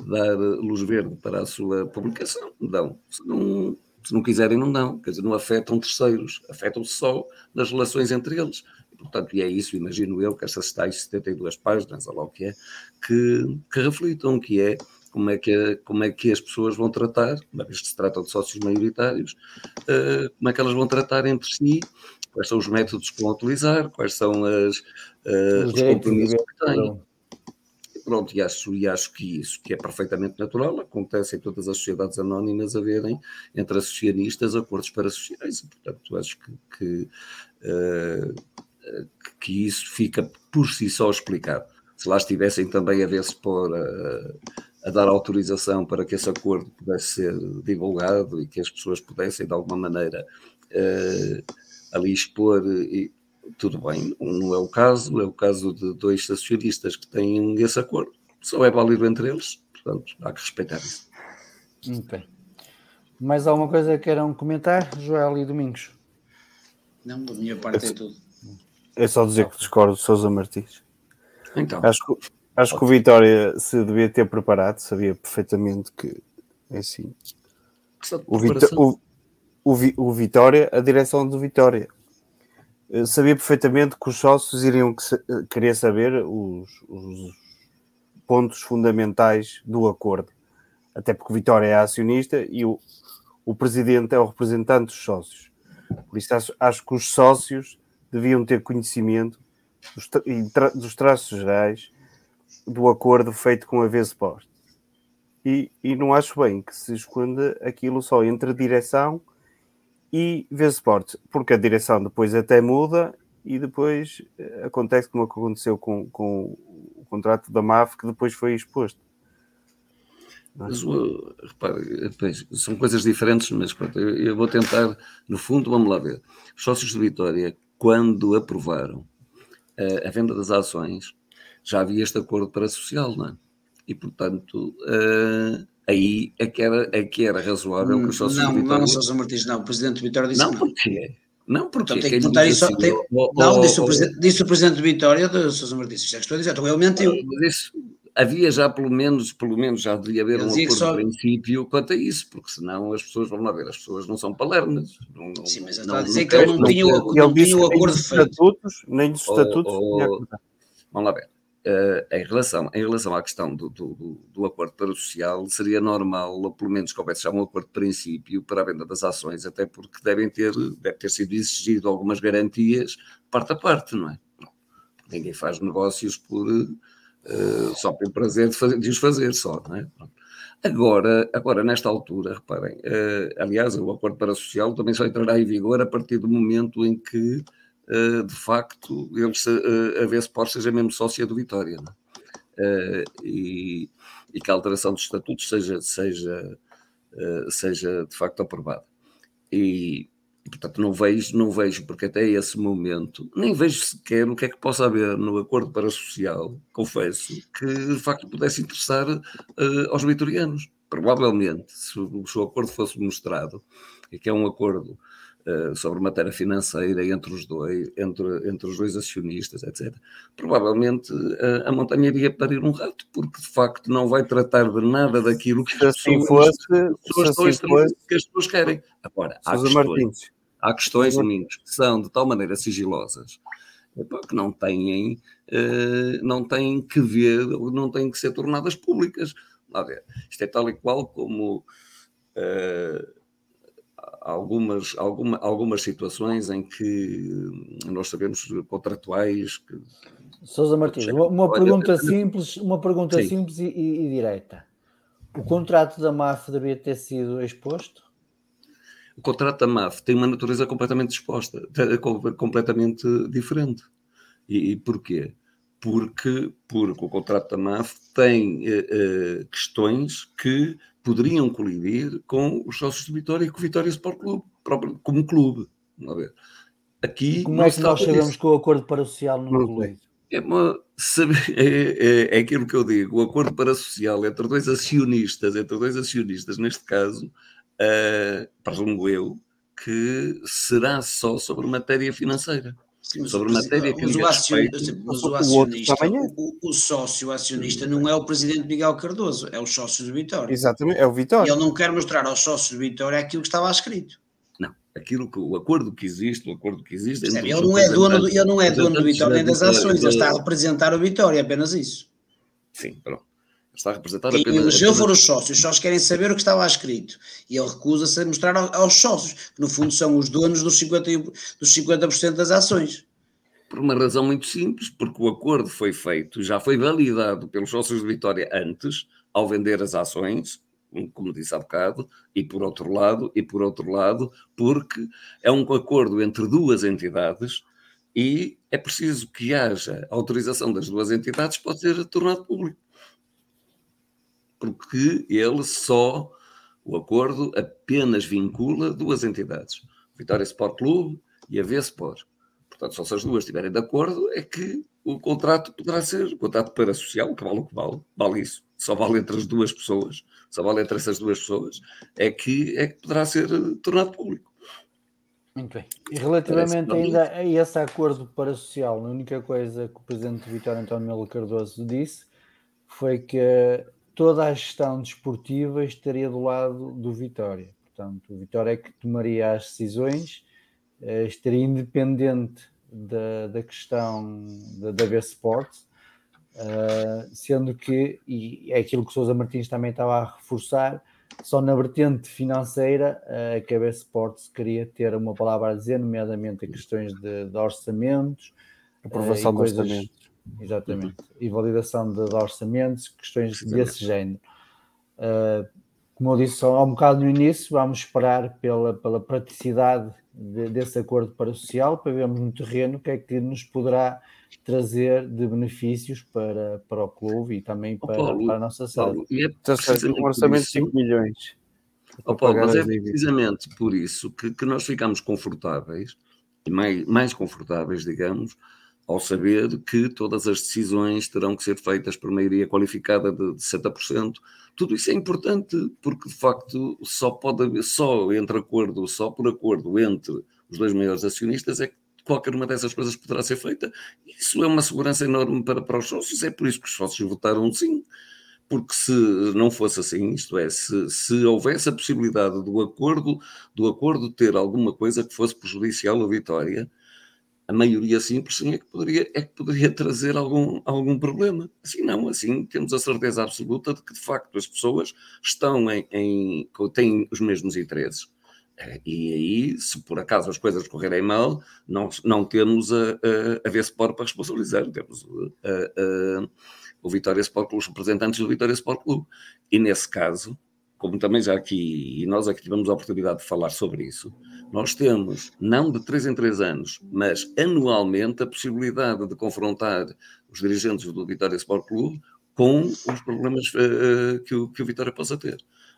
E: dar luz verde para a sua publicação, dão. Se não, se não quiserem, não dão. Quer dizer, não afetam terceiros, afetam-se só nas relações entre eles. Portanto, e é isso, imagino eu, que essas tais 72 páginas, ou lá o que é, que, que reflitam, que é como é, que, como é que as pessoas vão tratar, uma vez que se trata de sócios maioritários, uh, como é que elas vão tratar entre si, quais são os métodos que vão utilizar, quais são as, uh, os, os compromissos que têm. Pronto, e acho, e acho que isso, que é perfeitamente natural, acontece em todas as sociedades anónimas haverem entre associanistas acordos para sociais, portanto acho que, que uh, que isso fica por si só explicado. Se lá estivessem também a ver-se por a, a, dar autorização para que esse acordo pudesse ser divulgado e que as pessoas pudessem de alguma maneira uh, ali expor, e, tudo bem, não é o caso, é o caso de dois acionistas que têm esse acordo, só é válido entre eles, portanto há que respeitar isso.
A: Muito bem. Mais alguma coisa que queiram comentar, Joel e Domingos?
D: Não, da minha parte é tudo.
C: É só dizer que discordo de Sousa Martins.
E: Então.
C: Acho, que, acho que o Vitória se devia ter preparado, sabia perfeitamente que é assim. O, o, o, o, Vitória, a direção do Vitória, eh, sabia perfeitamente que os sócios iriam querer saber os, os pontos fundamentais do acordo. Até porque o Vitória é acionista e o, o presidente é o representante dos sócios. Por isso acho, acho que os sócios deviam ter conhecimento dos, tra dos traços gerais do acordo feito com a Vespost. E, e não acho bem que se esconda aquilo só entre direção e vê Sport, porque a direção depois até muda e depois eh, acontece como aconteceu com, com o contrato da MAF, que depois foi exposto.
E: Mas, repare, são coisas diferentes, mas pronto, eu, eu, vou tentar, no fundo, vamos lá ver. Os sócios de Vitória, quando aprovaram a, a venda das ações, já havia este acordo para social, não é? E, portanto, uh, aí é que, era, é que era razoável que os sócios
D: não,
E: Vitória...
D: Não, Sousa Martins, não. O Presidente de Vitória disse
E: não. Não, porquê? Não, porque
D: então, tem que contar isso. Assim, tem, oh, não, oh, disse, o presidente, disse o Presidente de Vitória, de Sousa Martins, é que estou a dizer, então ele mentiu.
E: Mas isso, havia já pelo menos, pelo menos já devia haver um acordo só... de princípio quanto a isso, porque senão as pessoas, vamos lá ver, as pessoas não são palermas. Não, não,
D: Sim, mas está a dizer que ele não tinha, não, não tinha o acordo feito.
C: Estatutos, nem dos estatutos.
E: Oh, vamos lá ver. Uh, em, relação, em relação à questão do, do, do acordo para o social, seria normal, ou pelo menos que houvesse já um acordo de princípio para a venda das ações, até porque devem ter, deve ter sido exigido algumas garantias parte a parte, não é? Ninguém faz negócios por, uh, só pelo prazer de, fazer, de os fazer só, não é? Agora, agora, nesta altura, reparem, uh, aliás, o acordo para social também só entrará em vigor a partir do momento em que uh, de facto, eles, uh, a Vespor seja mesmo sócia do Vitória. Uh, e, e, que a alteração dos estatutos seja, seja, seja de facto aprovada. E, e, portanto, não vejo, não vejo, porque até esse momento, nem vejo sequer o que é que possa haver no acordo para social, confesso, que de facto pudesse interessar uh, aos vitorianos. Provavelmente, se o, se o acordo fosse mostrado, e que é um acordo uh, sobre matéria financeira entre os dois, entre, entre os dois acionistas, etc. Provavelmente uh, a montanha iria parir um rato, porque de facto não vai tratar de nada daquilo que
C: as assim pessoas, fosse,
E: assim fosse, que as pessoas querem. Agora, há questões, há questões, Domingos, que são de tal maneira sigilosas que não têm, uh, não têm que ver, não têm que ser tornadas públicas. Lá ver, isto é tal e qual como uh, algumas, alguma, algumas situações em que nós sabemos contratuais que.
A: Sousa Martins, uma, uma pergunta simples, uma pergunta Sim. simples e, e, e, direta. O contrato da MAF devia ter sido exposto?
E: O contrato da MAF tem uma natureza completamente exposta, completamente diferente. E, e porquê? Porque, porque o contrato da MAF tem eh, questões que poderiam colidir com os sócios de Vitória e com o Vitória Sport Clube, próprio, como clube. Vamos ver. Aqui,
A: como é que nós sabemos disso. que o acordo para social não colide?
E: É, uma, é, é, é, aquilo que eu digo, o acordo para social entre dois acionistas, entre dois acionistas, neste caso, uh, presumo eu, que será só sobre matéria financeira. Sim, sobre matéria que mas o, acionista,
D: mas o, acionista o, o, sócio acionista não é o presidente Miguel Cardoso, é o sócio do Vitória.
C: Exatamente, é o Vitória.
D: Ele não quer mostrar aos sócios do Vitória aquilo que estava escrito.
E: Não, aquilo que o acordo que existe, o acordo que existe.
D: Ele não é dono do, ele não é dono do Vitória nem das ações, ele está a representar o Vitória, é apenas isso.
E: Sim, pronto. Está a representar
D: e apenas. Elegeu apenas... foram os sócios, os sócios querem saber o que estava escrito. E ele recusa-se a mostrar aos sócios, que no fundo são os donos dos 50%, dos 50 das ações.
E: Por uma razão muito simples, porque o acordo foi feito, já foi validado pelos sócios de Vitória antes, ao vender as ações, como disse há bocado, e por outro lado, e por outro lado, porque é um acordo entre duas entidades e é preciso que haja autorização das duas entidades para ser tornado público porque ele só, o acordo apenas vincula duas entidades, Vitória Sport Clube e a V-Sport. Portanto, só se as duas estiverem de acordo é que o contrato poderá ser o contrato para social, que vale o que vale, vale isso, só vale entre as duas pessoas, só vale entre essas duas pessoas, é que, é que poderá ser tornado público.
A: Muito bem. E relativamente ainda a esse acordo para social, a única coisa que o Presidente Vitório António Melo Cardoso disse foi que toda a gestão desportiva estaria do lado do Vitória. Portanto, o Vitória é que tomaria as decisões, eh, estaria independente da, da questão da, da V Sports, uh, sendo que, e é aquilo que Sousa Martins também estava a reforçar, só na vertente financeira que a V Sports queria ter uma palavra a dizer, nomeadamente em questões de, de orçamentos,
C: aprovação de coisas, orçamentos
A: Exatamente. E validação de, de orçamentos, questões desse género. Uh, como eu disse há um bocado no início, vamos esperar pela, pela praticidade de, desse acordo para social para vermos no terreno o que é que nos poderá trazer de benefícios para, para o clube e também para, Paulo, para a nossa sala.
C: é um orçamento de 5 milhões.
E: Oh, Paulo, mas é precisamente por isso que, que nós ficamos confortáveis, mais, mais confortáveis, digamos, ao saber que todas as decisões terão que ser feitas por maioria qualificada de, de 60%. Tudo isso é importante, porque de facto só pode haver, só entre acordo, só por acordo entre os dois maiores acionistas é que qualquer uma dessas coisas poderá ser feita. Isso é uma segurança enorme para, para os sócios, é por isso que os sócios votaram sim. Porque se não fosse assim, isto é, se, se houvesse a possibilidade do acordo, do acordo ter alguma coisa que fosse prejudicial à vitória, a maioria simples sim é que poderia, é que poderia trazer algum, algum problema. Assim não, assim temos a certeza absoluta de que de facto as pessoas estão em, em têm os mesmos interesses. Eh, e aí, se por acaso as coisas correrem mal, não, não temos a, a, a ver Sport para responsabilizar, temos a, a, o Vitória Sport Clube, os representantes do Vitória Sport Clube. E nesse caso, como também já aqui, e nós aqui tivemos a oportunidade de falar sobre isso, nós temos, não de três em três anos, mas anualmente, a possibilidade de confrontar os dirigentes do Vitória Sport Clube com os problemas uh, que, o, que o Vitória possa ter.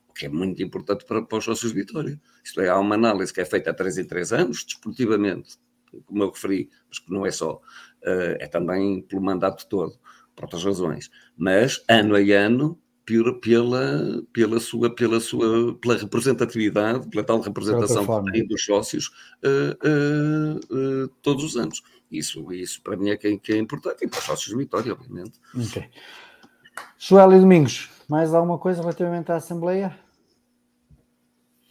E: O que é muito importante para, para os sócios de Vitória. Isto é, há uma análise que é feita a três em três anos, desportivamente, como eu referi, mas que não é só, uh, é também pelo mandato todo, por outras razões. Mas, ano a ano, pela, pela, sua, pela sua pela representatividade, pela tal representação que tem dos sócios uh, uh, uh, todos os anos. Isso, isso para mim é que, é, que é importante e para os sócios de Vitória, obviamente.
A: Ok. Joel e Domingos, mais alguma coisa relativamente à Assembleia?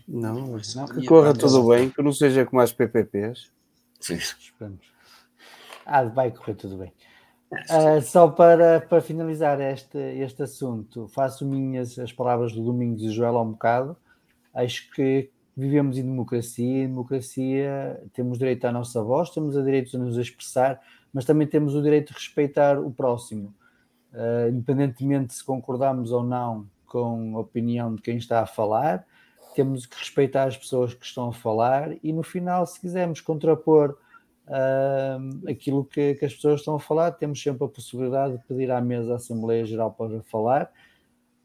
C: Não, não que corra tudo bem, que não seja como as PPPs.
E: Sim.
A: Esperamos. Ah, vai correr tudo bem. Uh, só para, para finalizar este, este assunto, faço minhas as palavras do Domingos e Joel há um bocado. Acho que vivemos em democracia, em democracia temos direito à nossa voz, temos o direito de nos expressar, mas também temos o direito de respeitar o próximo, uh, independentemente se concordamos ou não com a opinião de quem está a falar, temos que respeitar as pessoas que estão a falar e no final, se quisermos contrapor uh, aquilo que, que, as pessoas estão a falar. Temos sempre a possibilidade de pedir à mesa da Assembleia Geral para falar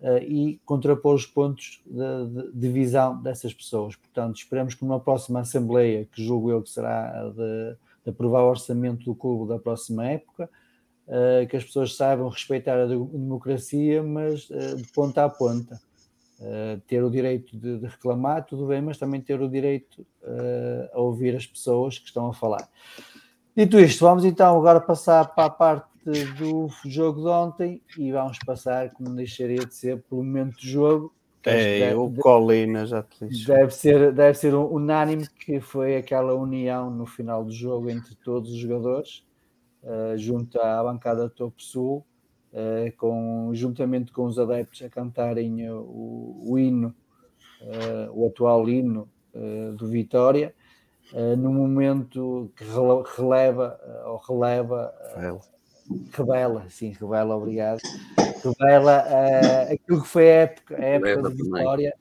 A: uh, e contrapor os pontos de, de, de, visão dessas pessoas. Portanto, esperamos que numa próxima Assembleia, que julgo eu que será de, de aprovar o orçamento do clube da próxima época, uh, que as pessoas saibam respeitar a democracia, mas uh, de ponta a ponta. Uh, ter o direito de, de, reclamar, tudo bem, mas também ter o direito uh, a ouvir as pessoas que estão a falar. Dito isto, vamos então agora passar para a parte do jogo de ontem e vamos passar, como deixaria de ser, pelo momento do jogo.
C: É, o Colina já te disse.
A: Deve ser, deve ser unânime que foi aquela união no final do jogo entre todos os jogadores, uh, junto à bancada Topo Sul, uh, com, juntamente com os adeptos a cantarem o, o hino, uh, o atual hino uh, do Vitória, no momento que releva ou releva, revela, sim, revela, obrigado, revela aquilo que foi a época, a época de Vitória,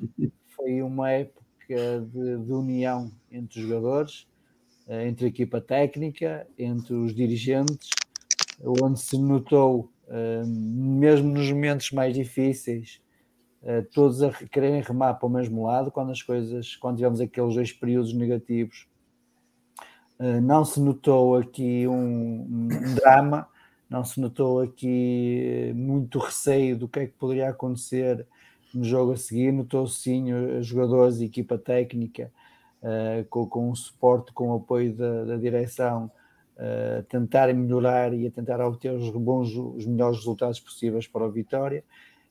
A: foi uma época de, de união entre os jogadores, entre a equipa técnica, entre os dirigentes, onde se notou mesmo nos momentos mais difíceis, uh, todos a quererem remar para o mesmo lado, quando as coisas, quando tivemos aqueles dois períodos negativos, uh, não se notou aqui um, um, drama, não se notou aqui muito receio do que é que poderia acontecer no jogo a seguir, notou-se sim os jogadores e equipa técnica uh, com, com o suporte, com o apoio da, da direção, a tentar melhorar e a tentar obter os bons, os melhores resultados possíveis para o Vitória.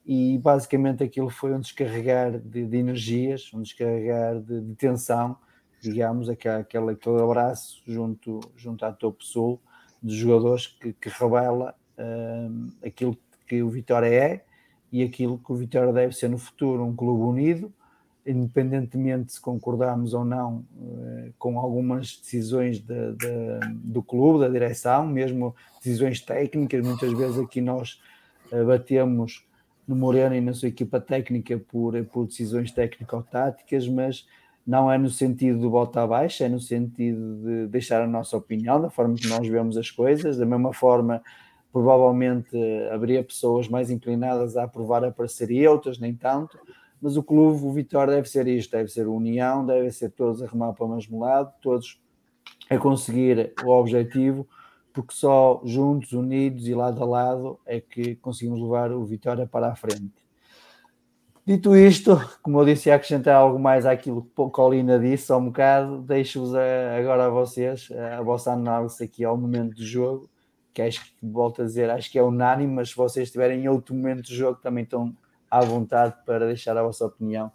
A: E basicamente aquilo foi um descarregar de, de energias, um descarregar de, de tensão, digamos, aquele, aquele abraço junto, junto à Topo Sul dos jogadores que, que revela um, aquilo que o Vitória é e aquilo que o Vitória deve ser no futuro, um clube unido, independentemente se concordarmos ou não eh, com algumas decisões de, de, do clube, da direção, mesmo decisões técnicas, muitas vezes aqui nós eh, batemos no Moreno e na sua equipa técnica por, por decisões técnico-táticas, mas não é no sentido de bota abaixo, é no sentido de deixar a nossa opinião, da forma que nós vemos as coisas, da mesma forma provavelmente haveria pessoas mais inclinadas a aprovar a parceria, outras nem tanto, mas o clube, o Vitória deve ser isto, deve ser união, deve ser todos a remar para o mesmo lado, todos a conseguir o objetivo, porque só juntos, unidos e lado a lado é que conseguimos levar o Vitória para a frente. Dito isto, como eu disse, acrescentar algo mais àquilo que a Colina disse, só um bocado, deixo-vos agora a vocês a vossa análise aqui ao momento do jogo, que acho que, volto a dizer, acho que é unânime, mas se vocês estiverem em outro momento do jogo, também estão à vontade para deixar a vossa opinião.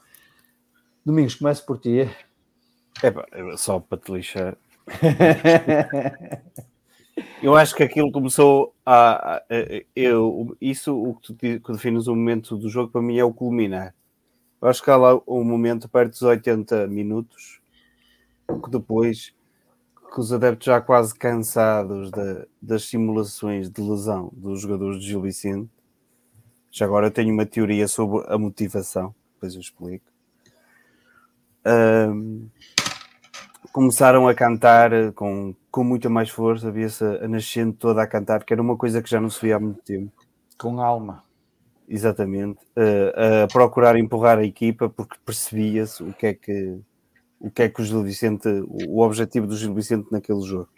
A: Domingos, começo por ti.
C: É só para te lixar. eu acho que aquilo começou a. a, a eu, isso, o que tu que defines o momento do jogo, para mim é o culminar. Eu acho que há lá um momento perto dos 80 minutos, que depois, que os adeptos já quase cansados de, das simulações de lesão dos jogadores de Gil Vicente, já agora tenho uma teoria sobre a motivação, depois eu explico. Um, começaram a cantar com, com muita mais força, havia-se a nascente toda a cantar, que era uma coisa que já não se via há muito tempo.
A: Com alma.
C: Exatamente. Uh, a procurar empurrar a equipa porque percebia-se o que é que o que é que o Gil Vicente, o objetivo do Gil Vicente naquele jogo.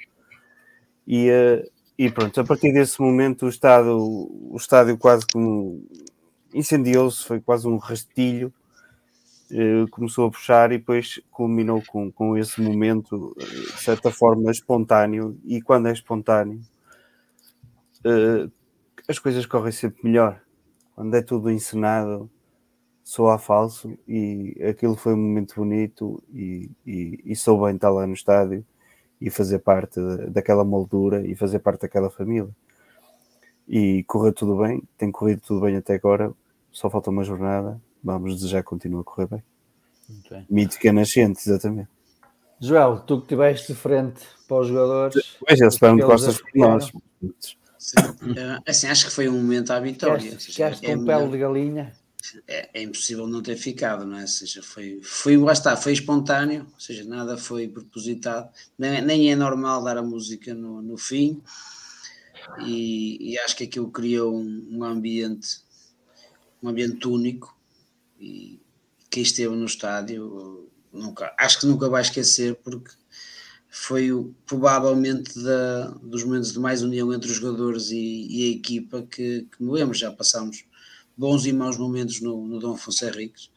C: E, uh, e pronto, a partir desse momento o estádio, o estádio quase como incendiou-se, foi quase um rastilho, eh, começou a puxar e depois culminou com, com esse momento, eh, de certa forma, espontâneo. E quando é espontâneo, eh, as coisas correm sempre melhor. Quando é tudo encenado, soa falso e aquilo foi um momento bonito e, e, e sou bem estar lá no estádio e fazer parte daquela moldura e fazer parte daquela família. E correu tudo bem, tem corrido tudo bem até agora, só falta uma jornada, vamos desejar que continue a correr bem. bem. Mítica nascente, exatamente.
A: Joel, tu que estiveste de frente para os jogadores.
C: Pois, eles esperam de costas por nós.
D: Sim. É, assim, acho que foi um momento à vitória.
A: Ficaste com é pele de galinha
D: é, é, impossível não ter ficado, não é? Ou seja, foi, foi, lá está, foi espontâneo, ou seja, nada foi propositado, nem, nem é normal dar a música no, no fim, e, e, acho que aquilo criou um, um, ambiente, um ambiente único, e quem esteve no estádio, nunca, acho que nunca vai esquecer, porque foi o, provavelmente da, dos momentos de mais união entre os jogadores e, e a equipa que, que me lembro, já passamos bons e maus momentos no, no Dom Afonso Henriques.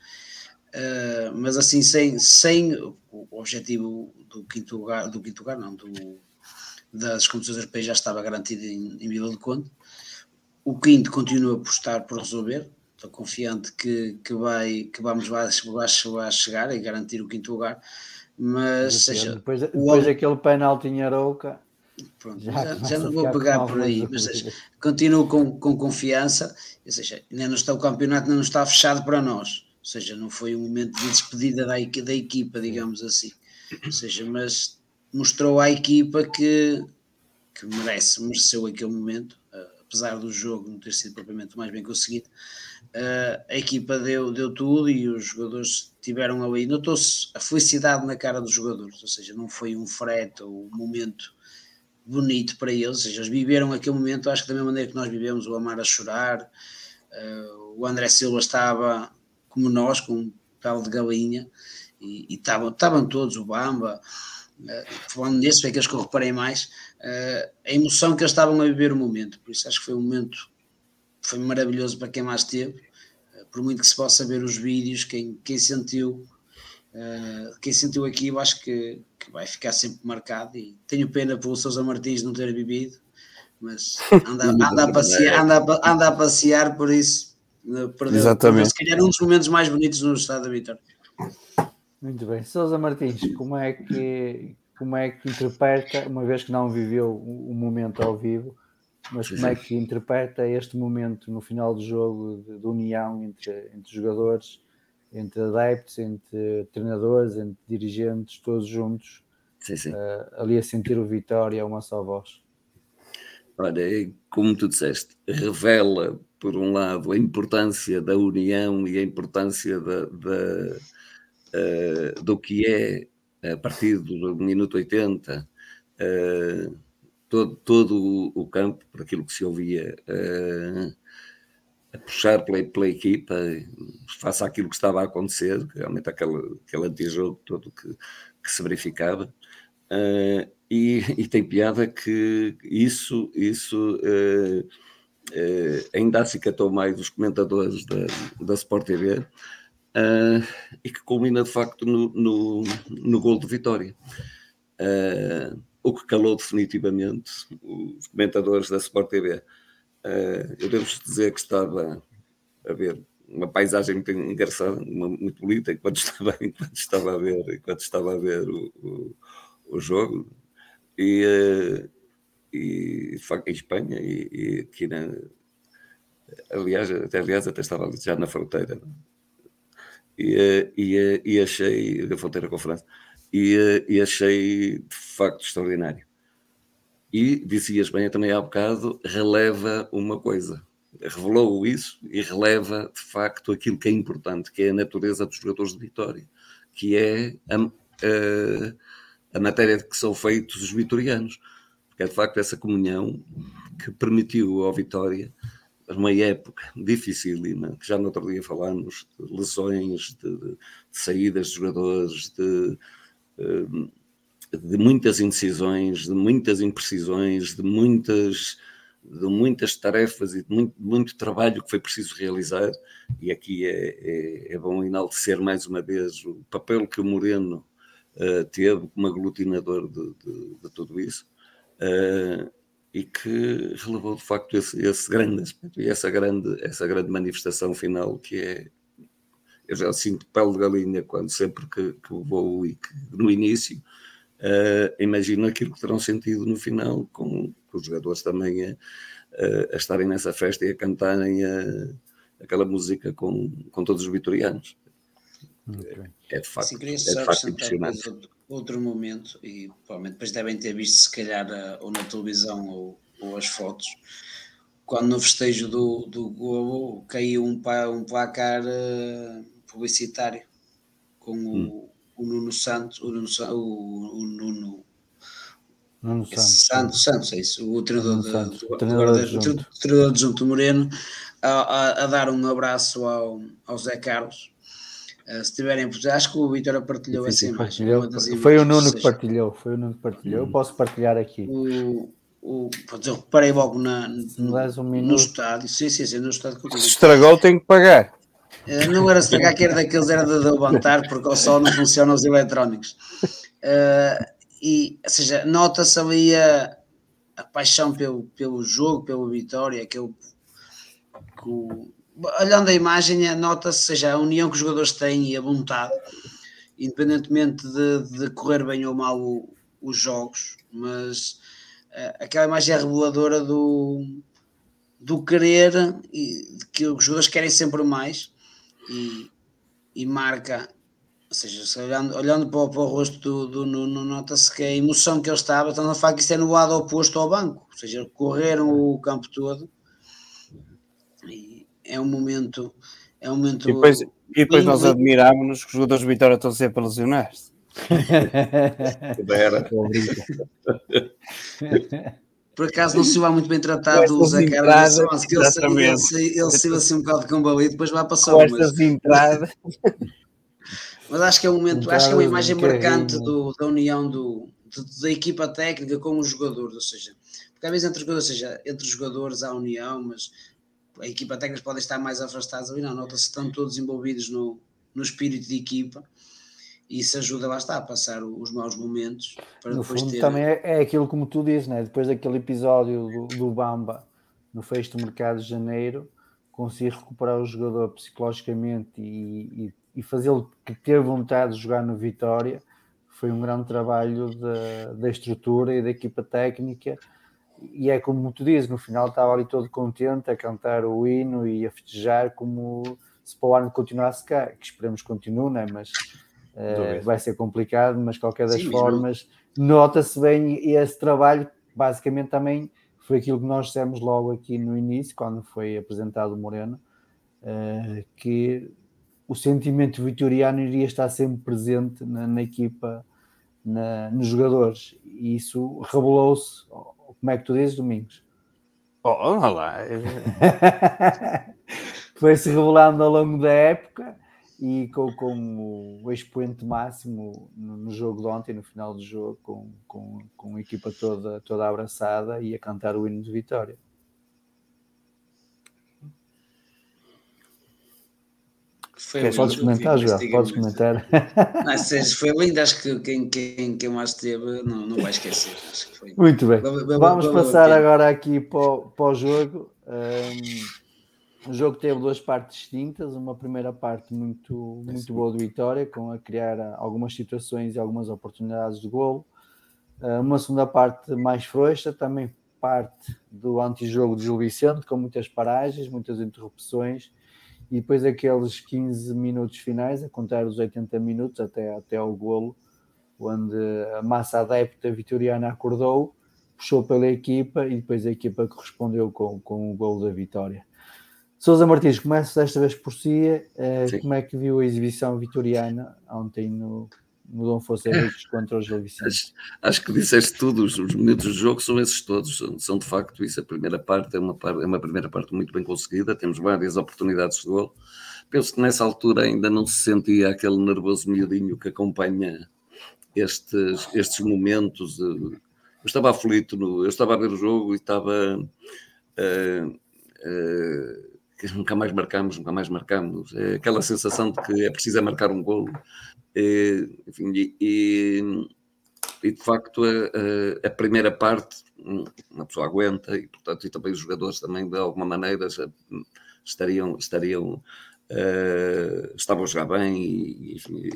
D: Uh, mas assim, sem, sem o objetivo do quinto lugar, do quinto lugar não, do, das competições europeias já estava garantido em, em Vila de Conde. O quinto continua a apostar por resolver. Estou confiante que, que, vai, que vamos lá, lá chegar e garantir o quinto lugar. Mas, seja,
A: depois, depois o... aquele penalti em Arouca
D: Pronto, já, já, não vou pegar por aí, mas seja, continuo com, com confiança, ou seja, ainda não está o campeonato, ainda não está fechado para nós, ou seja, não foi um momento de despedida da, da equipa, digamos assim, ou seja, mas mostrou à equipa que, que merece, mereceu aquele momento, uh, apesar do jogo não ter sido propriamente mais bem conseguido, uh, a equipa deu, deu tudo e os jogadores tiveram ali, notou-se a felicidade na cara dos jogadores, ou seja, não foi um frete ou um momento bonito para eles, seja, eles viveram aquele momento, acho que da mesma maneira que nós vivemos, o Amar a chorar, uh, o André Silva estava como nós, com um pele de galinha, e, estavam, estavam todos, o Bamba, uh, falando nisso, é aqueles que eu reparei mais, uh, a emoção que eles estavam a viver o momento, por isso acho que foi um momento, foi maravilhoso para quem mais teve, por muito que se possa ver os vídeos, quem, quem sentiu Uh, quem sentiu aqui, eu acho que, que, vai ficar sempre marcado. E tenho pena pelo Sousa Martins não ter vivido, mas anda, anda, a, passear, anda, a, anda a passear por isso. Perdeu,
C: Exatamente.
D: Se calhar um dos momentos mais bonitos no estado da Vitória.
A: Muito bem. Sousa Martins, como é que como é que interpreta, uma vez que não viveu o momento ao vivo, mas como é que interpreta este momento no final do jogo de, de união entre, entre jogadores entre adeptos, entre treinadores, entre dirigentes, todos juntos,
E: sim, sim.
A: Uh, ali a sentir o Vitória a uma só voz.
E: Olha, como tu disseste, revela por um lado, a importância da união e a importância da, da uh, do que é, a partir do minuto 80, uh, todo, todo o campo, por aquilo que se ouvia, uh, a puxar pela, pela equipa, face àquilo que estava a acontecer, realmente aquele, aquele antijogo todo que, que se verificava. Uh, e, e, tem piada que isso, isso uh, uh, ainda se catou mais os comentadores da, da Sport TV e que culmina de facto no, no, no gol de vitória. o que calou definitivamente os comentadores da Sport TV. Eu devo dizer que estava a ver uma paisagem muito engraçada, muito bonita, enquanto estava, enquanto estava a ver, enquanto estava a ver o, o, o jogo. E, eh, e de facto em Espanha e, e, aqui na aliás até, aliás até estava já na fronteira e, eh, e, eh, e achei da fronteira com a França e, e achei de facto extraordinário e dizia Espanha também há bocado releva uma coisa. Revelou isso e releva de facto aquilo que é importante, que é a natureza dos jogadores de Vitória, que é a, a, a matéria de que são feitos os vitorianos, porque é de facto essa comunhão que permitiu ao Vitória, numa época dificílima, que já no outro dia falámos de lesões, de, de, de saídas de jogadores, de, eh, de muitas indecisões, de muitas imprecisões, de muitas de muitas tarefas e de muito, muito, trabalho que foi preciso realizar, e aqui é, é, é bom enaltecer mais uma vez o papel que o Moreno uh, teve como aglutinador de, de, de tudo isso, uh, e que relevou de facto esse, esse, grande aspecto e essa grande, essa grande manifestação final que é. Eu já sinto pele de galinha quando sempre que, que vou e que no início uh, imagino aquilo que terão sentido no final com, os jogadores também a, a, a, estarem nessa festa e a cantarem a, aquela música com, com todos os vitorianos. Okay. É de facto, Sim, é de facto impressionante.
D: Outro, outro, momento, e provavelmente depois devem ter visto se calhar ou na televisão ou, ou as fotos, quando no festejo do, do golo caiu um, um placar uh, publicitário com o, hum. O Nuno Santos, o Nuno, o, o Nuno
A: Nuno
D: Santos. Santos, Santos, é isso. O treinador, de, Santos, do, treinador, adjunto. treinador adjunto Moreno a, a, a, dar um abraço ao, ao Zé Carlos. Uh, se tiverem, acho que o Vitória partilhou sim, sim, essa
A: partilhou. imagem. Foi o Nuno que partilhou. Foi o Nuno que partilhou. Hum. Posso partilhar aqui.
D: O, o, eu reparei logo na, no, um no estádio. Sim, sim, sim, no estádio.
C: Se estragou, tem que pagar.
D: Uh, não era estragar, que era daqueles, era de levantar, porque ao sol não funcionam os eletrónicos. Uh, e, ou seja, nota-se ali a, a, paixão pelo, pelo jogo, pela vitória, que o, olhando a imagem, nota-se seja a união que os jogadores têm e a vontade, independentemente de, de correr bem ou mal o, os jogos, mas uh, aquela imagem é reveladora do, do querer e que os jogadores querem sempre mais e, e marca. Ou seja, olhando, olhando para, o, para o rosto do, do Nuno, nota-se que a emoção que ele estava, então, a facto que isso é no lado oposto ao banco, ou seja, correram o campo todo. E é um momento. É um momento
C: e depois, e depois nós admirámos-nos que os jogadores de Vitória estão sempre a lesionar-se.
D: Por acaso não se vai muito bem tratado o Zé Carlos, que ele, ele, ele, ele saiu assim um bocado de combalido e depois vai passar
C: Com estas mas... entradas.
D: Mas acho que é um momento, acho que é uma imagem marcante do, da união do, de, da equipa técnica com os jogadores, ou seja, porque às vezes entre os jogadores, ou seja, entre os jogadores há união, mas a equipa técnica pode estar mais afastada ali, não, nota-se que estão todos envolvidos no, no espírito de equipa isso ajuda lá está a passar os maus momentos
A: para no depois fundo, ter... também é, é, aquilo como tu dizes, né? depois daquele episódio do, do Bamba no fecho do mercado de janeiro conseguir recuperar o jogador psicologicamente e, e e fazê-lo ter vontade de jogar no Vitória foi um grande trabalho da, da estrutura e da equipa técnica e é como tu dizes, no final estava ali todo contente a cantar o hino e a festejar como se para o ano continuasse cá, que esperemos que continue, né? mas uh, vai ser complicado, mas qualquer das Sim, formas nota-se bem esse trabalho basicamente também foi aquilo que nós dissemos logo aqui no início, quando foi apresentado o Moreno, uh, que o sentimento vitoriano iria estar sempre presente na, na equipa, na, nos jogadores, e isso revelou-se. Como é que tu dizes, Domingos?
C: Oh, olha lá.
A: Foi-se revelando ao longo da época e com, com o expoente máximo no, jogo de ontem, no final do jogo, com, com, com a equipa toda, toda abraçada e a cantar o hino de vitória. Foi lindo, podes comentar, João, podes comentar.
D: Não, foi lindo, acho que quem, quem, quem lá esteve não, não vai esquecer.
A: Muito bem, vamos passar agora aqui para o, para o jogo. Um, o jogo teve duas partes distintas, uma primeira parte muito, muito boa do Vitória, com a criar algumas situações e algumas oportunidades de golo. Ah, uma segunda parte mais frouxa, também parte do antijogo de Gil Vicente, com muitas paragens, muitas interrupções, e depois aqueles 15 minutos finais, a contar os 80 minutos até, até ao golo, onde a massa adepta vitoriana acordou, puxou pela equipa e depois a equipa correspondeu com, com o golo da vitória. Sousa Martins, começa desta vez por si. Uh, como é que viu a exibição vitoriana ontem no, no Dom Henriques contra o Gil Vicente?
E: Acho, acho, que disseste tudo, os, os, minutos de jogo são esses todos, são, são, de facto isso. A primeira parte é uma, é uma primeira parte muito bem conseguida, temos várias oportunidades de gol. Penso que nessa altura ainda não se sentia aquele nervoso miudinho que acompanha estes, estes momentos. Eu estava aflito, no, eu estava a ver o jogo e estava. Uh, uh, que nunca mais marcamos, nunca mais marcamos. É aquela sensação de que é preciso é marcar um golo. É, enfim, e, e, de facto a, a, primeira parte uma pessoa aguenta e portanto e também os jogadores também de alguma maneira estariam estariam uh, estavam a jogar bem e, enfim,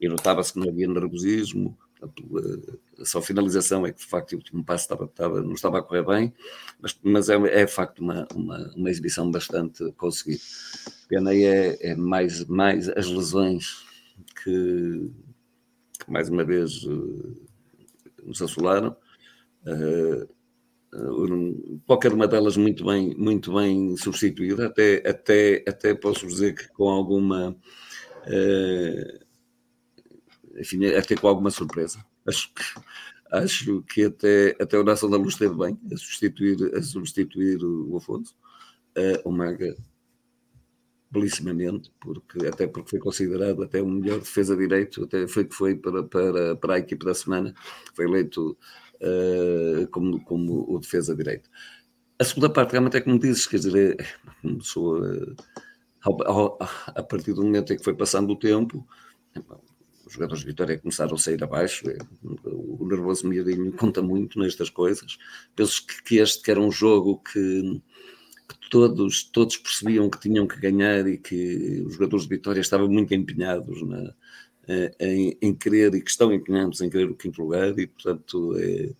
E: e notava-se que não havia nervosismo a só finalização é que de facto o último passo estava, estava, não estava a correr bem, mas, mas é, é de facto uma, uma, uma, exibição bastante conseguida. Pena é, é mais, mais as lesões que, que mais uma vez uh, nos assolaram. Uh, qualquer uma delas muito bem, muito bem substituída, até, até, até posso dizer que com alguma enfim, até com alguma surpresa. Acho que, acho que até, até o Nação da Luz esteve bem a substituir, a substituir o Afonso. Uh, o Maga belissimamente, porque, até porque foi considerado até o melhor defesa direito, até foi que foi para, para, para a equipe da semana, foi eleito uh, como, como o defesa direito. A segunda parte, realmente é como dizes, quer dizer, é, começou a, a, a partir do momento em que foi passando o tempo, os jogadores de Vitória começaram a sair abaixo, é, o nervoso miudinho conta muito nestas coisas. Penso que, que este que era um jogo que, que, todos, todos percebiam que tinham que ganhar e que os jogadores de Vitória estavam muito empenhados na, eh, em, em querer e que estão empenhados em querer o quinto lugar e, portanto, é,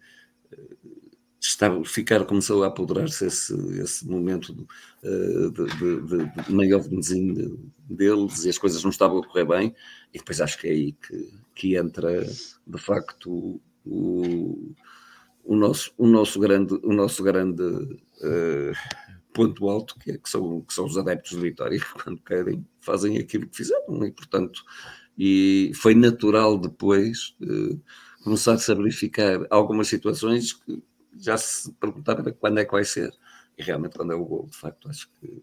E: estava, ficar, começou a apoderar-se esse, esse momento de, de, de, de maior venezinho deles e as coisas não estavam a correr bem, e depois acho que é aí que, que entra de facto o, o, nosso, o nosso grande, o nosso grande uh, ponto alto, que, é, que, são, que são os adeptos de Vitória, que quando querem fazem aquilo que fizeram, e portanto, e foi natural depois uh, começar-se a verificar algumas situações que já se perguntava quando é que vai ser, e realmente quando é o gol, de facto, acho que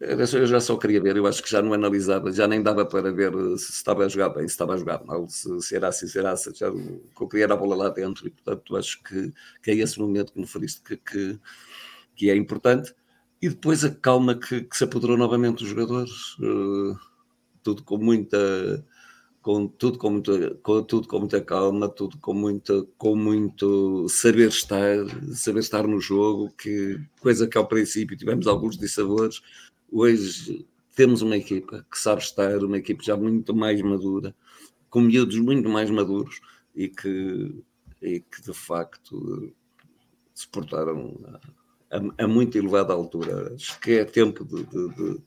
E: eu já só queria ver, eu acho que já não analisava, já nem dava para ver se estava a jogar bem, se estava a jogar mal, se, se era assim, se era assim, já, o que eu queria era a bola lá dentro e portanto acho que, que é esse momento que me referiste que, que, que, é importante. E depois a calma que, que se apoderou novamente dos jogadores, uh, tudo com muita com tudo com muita, com, tudo com muita calma, tudo com muita, com muito saber estar, saber estar no jogo, que coisa que ao princípio tivemos alguns dissabores, Hoje temos uma equipa que sabe estar, uma equipa já muito mais madura, com miúdos muito mais maduros e que, e que de facto se portaram a, a, a muito elevada altura. Acho que é tempo de, de, de,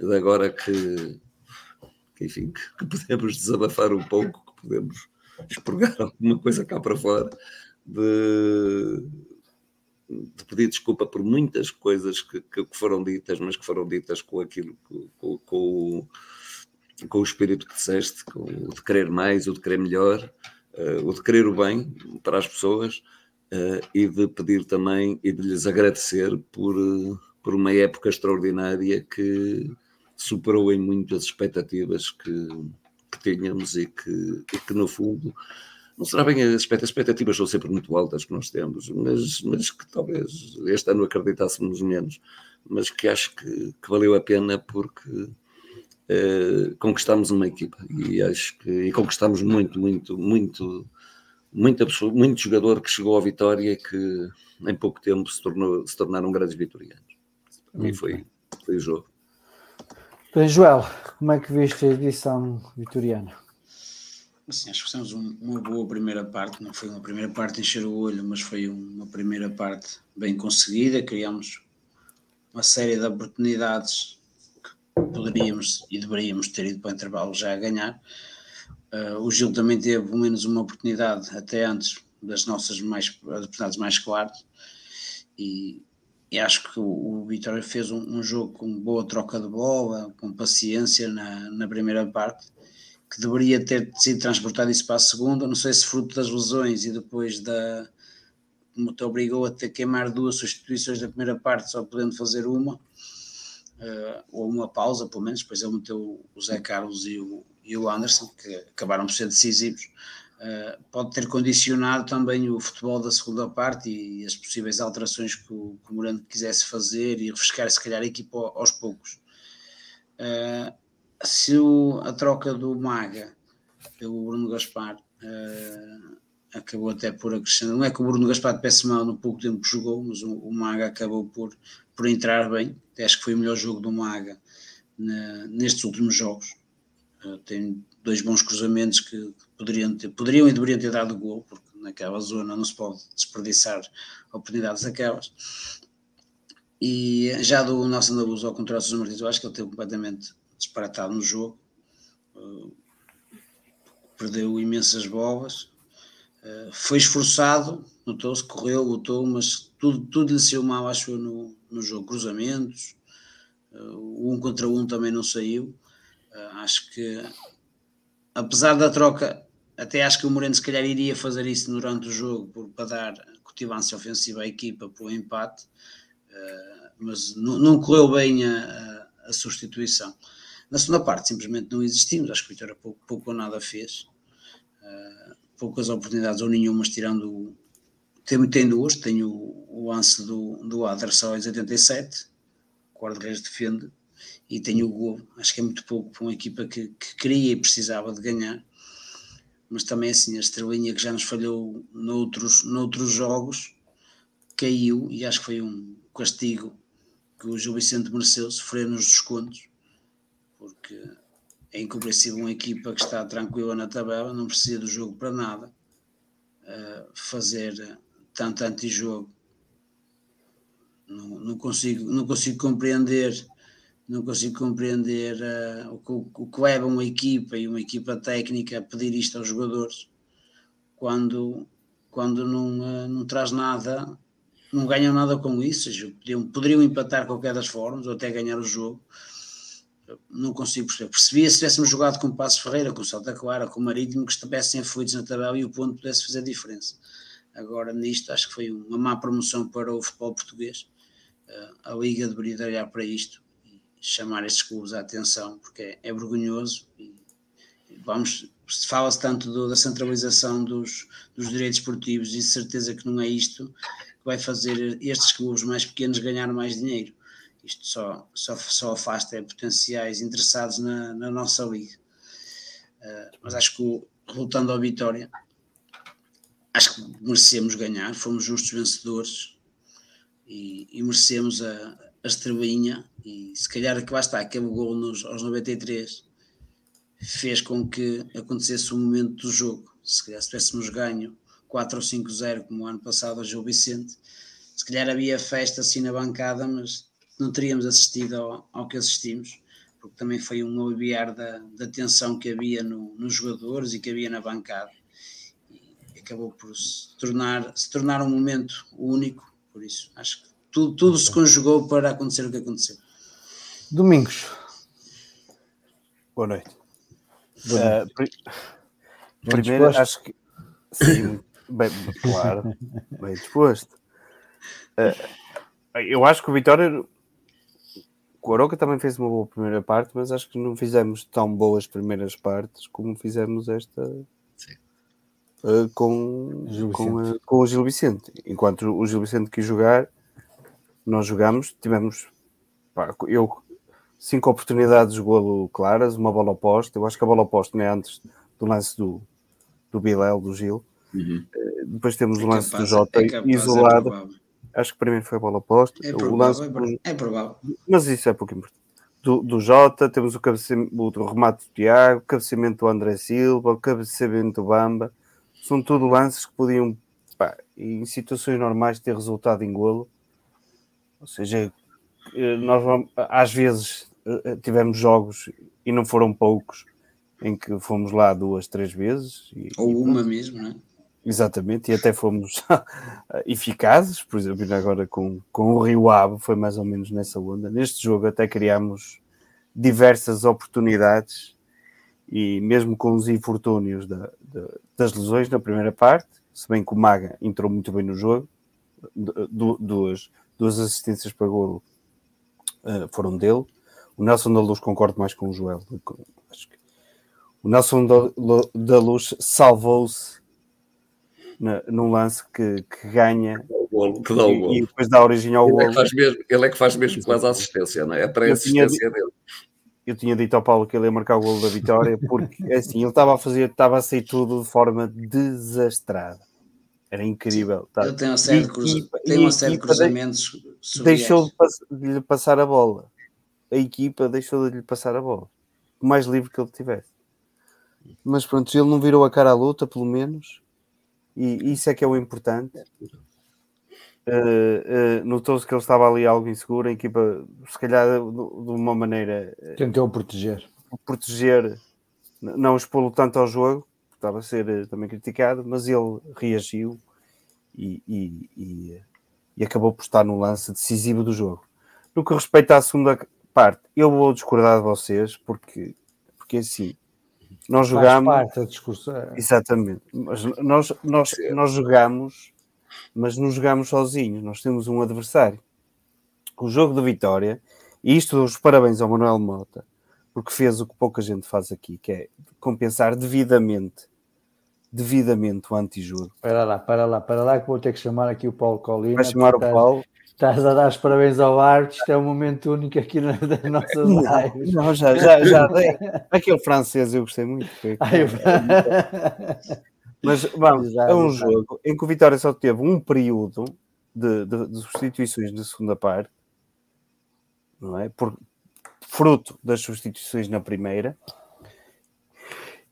E: de agora que, enfim, que, podemos desabafar um pouco, que podemos expurgar alguma coisa cá para fora de, de pedir desculpa por muitas coisas que, que, foram ditas, mas que foram ditas com aquilo, com, com, com o espírito que disseste, com o de querer mais, o de querer melhor, uh, o de querer o bem para as pessoas uh, e de pedir também e de lhes agradecer por, por uma época extraordinária que superou em muito as expectativas que, que tínhamos e que, e que no fundo não será bem as expectativas são sempre muito altas que nós temos, mas, mas que talvez este ano acreditássemos menos, mas que acho que, que valeu a pena porque eh, conquistámos uma equipa e acho que e conquistámos muito, muito, muito, muito, muito jogador que chegou à vitória e que em pouco tempo se, tornou, se tornaram grandes vitorianos. Para mim foi, foi o jogo.
A: Bem, Joel, como é que viste a edição vitoriana?
D: Sim, acho que fizemos uma boa primeira parte. Não foi uma primeira parte encher o olho, mas foi uma primeira parte bem conseguida. Criámos uma série de oportunidades que poderíamos e deveríamos ter ido para o intervalo já a ganhar. Uh, o Gil também teve pelo menos uma oportunidade até antes das nossas mais, oportunidades mais claras. E, e acho que o, o Vitória fez um, um, jogo com boa troca de bola, com paciência na, na primeira parte que deveria ter sido transportado isso para a segunda, não sei se fruto das lesões e depois da como te obrigou a ter que queimar duas substituições da primeira parte, só podendo fazer uma, uh, ou uma pausa, pelo menos, depois ele meteu o Zé Carlos e o, e o Anderson, que acabaram por ser decisivos, pode ter condicionado também o futebol da segunda parte e, as possíveis alterações que o, que o Morando quisesse fazer e refrescar se calhar a equipa aos poucos. Uh, se o, a troca do Maga pelo Bruno Gaspar uh, acabou até por acrescentar, não é que o Bruno Gaspar peça mal no pouco tempo que jogou, mas o, o, Maga acabou por, por entrar bem, acho que foi o melhor jogo do Maga na, nestes últimos jogos. Uh, tem dois bons cruzamentos que poderiam, ter, poderiam e deveriam ter dado gol, porque naquela zona não se pode desperdiçar oportunidades aquelas. E já do nosso Nabuso ao contrário do Martins, eu acho que ele teve completamente disparatado no jogo, uh, perdeu imensas bolas, uh, foi esforçado, notou-se, correu, lutou, mas tudo, tudo lhe saiu mal, acho eu, no, no jogo. Cruzamentos, uh, um contra um também não saiu. acho que, apesar da troca, até acho que o Moreno se calhar iria fazer isso durante o jogo para dar cultivância ofensiva à equipa para o empate, mas não, correu bem a, a, substituição. Na segunda parte, simplesmente não existimos. Acho que o Vitória pouco, pouco ou nada fez. Uh, poucas oportunidades ou nenhumas, tirando. Tem, tem duas. Tem o, o lance do, do aos 87, o guarda-redes defende, e tem o gol. Acho que é muito pouco para uma equipa que, que queria e precisava de ganhar. Mas também assim, a estrelinha que já nos falhou noutros, noutros jogos caiu e acho que foi um castigo que o Gil Vicente mereceu, sofrer nos descontos porque é incompreensível uma equipa que está tranquila na tabela, não precisa do jogo para nada, uh, fazer tanto antijogo. Não, não, consigo, não consigo compreender não consigo compreender uh, o, que, o que leva uma equipa e uma equipa técnica a pedir isto aos jogadores quando, quando não, uh, não traz nada, não ganham nada com isso, poderiam, poderiam empatar qualquer das formas ou até ganhar o jogo, não consigo perceber. Percebia se tivéssemos jogado com o Passo Ferreira, com o Salta Clara, com o Marítimo, que estivessem fluidos na tabela e o ponto pudesse fazer diferença. Agora, nisto, acho que foi uma má promoção para o futebol português. Uh, a Liga deveria olhar para isto chamar estes clubes à atenção, porque é, é vergonhoso. E, vamos, fala-se tanto do, da centralização dos, dos direitos esportivos e certeza que não é isto que vai fazer estes clubes mais pequenos ganhar mais dinheiro isto só, só, só afasta potenciais interessados na, na nossa liga. Uh, mas acho que, voltando à vitória, acho que merecemos ganhar, fomos justos vencedores e, e merecemos a, a estrelinha. E se calhar que lá está, aquele gol nos, aos 93 fez com que acontecesse o um momento do jogo. Se calhar se tivéssemos ganho 4 ou 5-0, como o ano passado a Gil Vicente, se calhar havia festa assim na bancada, mas não teríamos assistido ao, ao que assistimos, porque também foi um aliviar da, da tensão que havia no, nos jogadores e que havia na bancada. E acabou por se tornar, se tornar um momento único, por isso acho que tudo, tudo se conjugou para acontecer o que aconteceu.
A: Domingos.
C: Boa noite.
A: Boa
C: Uh, pri- primeiro,
A: disposto?
C: acho que. Sim, bem, claro, bem disposto. Uh, eu acho que o Vitória. O Aroca também fez uma boa primeira parte, mas acho que não fizemos tão boas primeiras partes como fizemos esta uh, com,
A: Gil
C: com, uh, com o Gil Vicente. Enquanto o Gil Vicente quis jogar, nós jogamos, tivemos pá, eu cinco oportunidades de golo claras, uma bola oposta. Eu acho que a bola oposta não é antes do lance do, do Bilel, do Gil.
E: Uhum.
C: Depois temos o
D: É
C: lance
D: capaz,
C: do Jota
D: é capaz, é
C: isolado.
D: provável.
C: acho que primeiro foi a bola oposta.
D: É
C: o
D: provável,
C: lance
D: é
C: do-.
D: É provável.
C: mas isso é pouco importante. Do, do Jota, temos o, cabeceamento, o remate do Tiago, o cabeceamento do André Silva, o cabeceamento do Bamba. São tudo lances que podiam, pá, em situações normais, ter resultado em golo. Ou seja, eh, nós vamos- às vezes eh, tivemos jogos, e não foram poucos, em que fomos lá duas, três vezes. E,
D: Ou
C: e
D: uma mesmo, não é?
C: Exatamente, e até fomos eficazes, por exemplo, agora com, com o Rio Ave, foi mais ou menos nessa onda. Neste jogo até criámos diversas oportunidades e mesmo com os infortúnios da- da- das lesões na primeira parte, se bem que o Maga entrou muito bem no jogo, du- du- duas, duas assistências para golo eh, foram dele. O Nelson da Luz concordo mais com o Joel. Acho que o Nelson da, da Luz salvou-se num lance que, que ganha
E: O golo, que dá o
C: e, e
E: golo.
C: depois dá origem ao
E: Ele é,
C: golo.
E: que faz mesmo, ele é que faz mesmo quase a assistência, não é? A pré-assistência dele.
C: Eu tinha dito ao Paulo que ele ia marcar o golo da vitória, porque assim, ele estava a fazer, estava a sair tudo de forma desastrada. Era incrível. tá?
D: Ele tem uma série de, cruza...
C: e-
D: tem uma série de cruzamentos
C: Deixou
D: surreais.
C: de, pass- de lhe passar a bola. A equipa deixou de lhe passar a bola. O mais livre que ele tivesse. Mas pronto, ele não virou a cara à luta, pelo menos. E isso é que é o importante. Uh, uh, Notou-se que ele estava ali algo inseguro. A equipa, se calhar, de, de uma maneira
A: Tentou proteger.
C: proteger, não expô-lo tanto ao jogo, estava a ser eh, também criticado, mas ele reagiu e, e- e, eh, e acabou por estar no lance decisivo do jogo. No que respeita à segunda parte, eu vou discordar de vocês, porque, porque assim, nós
A: Faz
C: jogamos.
A: parte da discussão.
C: Exatamente. Mas nós, nós, nós jogamos, mas não jogamos sozinhos. Nós temos um adversário. O jogo de vitória, e isto dou os parabéns ao Manuel Mota, porque fez o que pouca gente faz aqui, que é compensar devidamente, devidamente o antijogo.
A: Para lá, para lá, para lá, que vou ter que chamar aqui o Paulo Colina.
C: Vai chamar o Paulo.
A: Estás a dar os parabéns ao árbitro, isto é um momento único aqui na, das nossas lives.
C: Não, já, já, já. Aquele francês eu gostei muito. foi-
A: Ai, eu-
C: Mas vamos,
A: Exato,
C: é um jogo em que o Vitória só teve um período de, de- de substituições na segunda parte, não é? Por, fruto das substituições na primeira.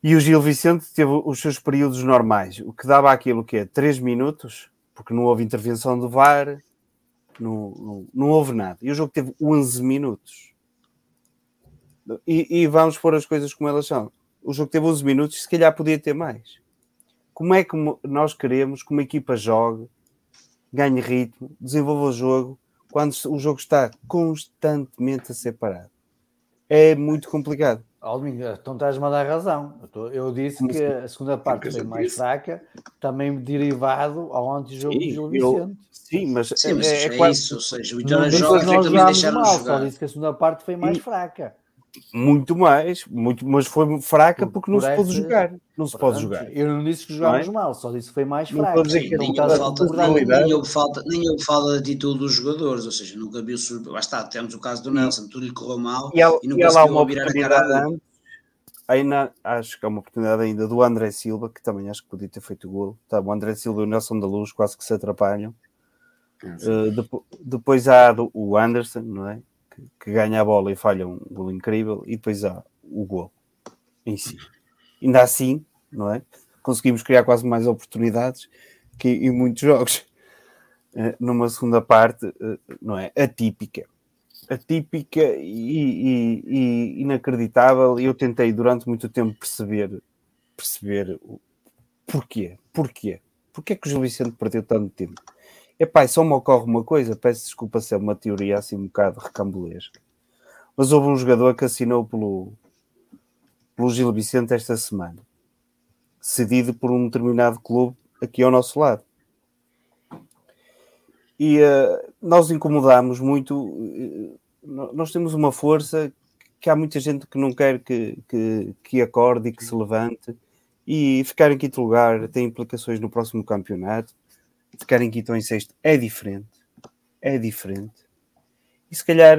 C: E o Gil Vicente teve os seus períodos normais, o que dava aquilo que é 3 minutos, porque não houve intervenção do VAR, não, não, não houve nada. E o jogo teve 11 minutos. E, e vamos pôr as coisas como elas são. O jogo teve 11 minutos, se calhar podia ter mais. Como é que nós queremos que uma equipa jogue, ganhe ritmo, desenvolva o jogo, quando o jogo está constantemente a ser parado? É muito complicado.
A: Ó, Domingo, então estás-me a dar razão. Eu, tô- eu disse que a segunda parte foi mais fraca, também derivado ao antijogo do Gil
C: eu-
A: Vicente.
C: Sim, mas,
D: Sim, mas
C: é,
D: é,
C: é quase
D: isso, ou seja, o
A: Não
D: Vitória joga também deixar-nos
A: mal, só
D: jogar.
A: disse que a segunda parte foi mais
C: E-
A: fraca.
C: muito mais, muito, mas foi fraca
A: Por-
C: porque não
A: por
C: se pode
A: essas-
C: jogar. Não se pode jogar.
A: Eu não disse que jogámos
C: Não
A: mal, só disse que foi mais
C: Não
A: fraca.
C: dizer que
A: Não
D: nem, houve falta, nem, houve falta, nem houve falta de atitude dos jogadores, ou seja, nunca viu. Lá está, temos o caso do Nelson, tudo lhe correu mal
C: E há,
D: e não conseguiu
C: uma
D: virar a
C: oportunidade
D: cara
C: antes, ainda, acho que há uma oportunidade ainda do André Silva, que também acho que podia ter feito o golo. Tá, o André Silva e o Nelson da Luz quase que se atrapalham. Uh, depo- depois há do- o Anderson, não é? Que, que ganha a bola e falha um golo incrível. E depois há o golo em si. Ainda assim, não é? Conseguimos criar quase mais oportunidades que em muitos jogos. Uh, numa segunda parte, uh, não é? Atípica. Atípica e, e- e inacreditável. Eu tentei durante muito tempo perceber, perceber o- porquê? Porquê? Porquê que o Gil Vicente perdeu tanto tempo? Epá, só me ocorre uma coisa, peço desculpa se é uma teoria assim um bocado recambulesca, mas houve um jogador que assinou pelo, pelo Gil Vicente esta semana, cedido por um determinado clube aqui ao nosso lado. E uh, nós incomodamos muito, uh, nós temos uma força que há muita gente que não quer que, que, que acorde e que se levante e ficar em quinto lugar tem implicações no próximo campeonato. Ficar em quinto ou em sexto é diferente. É diferente. E se calhar,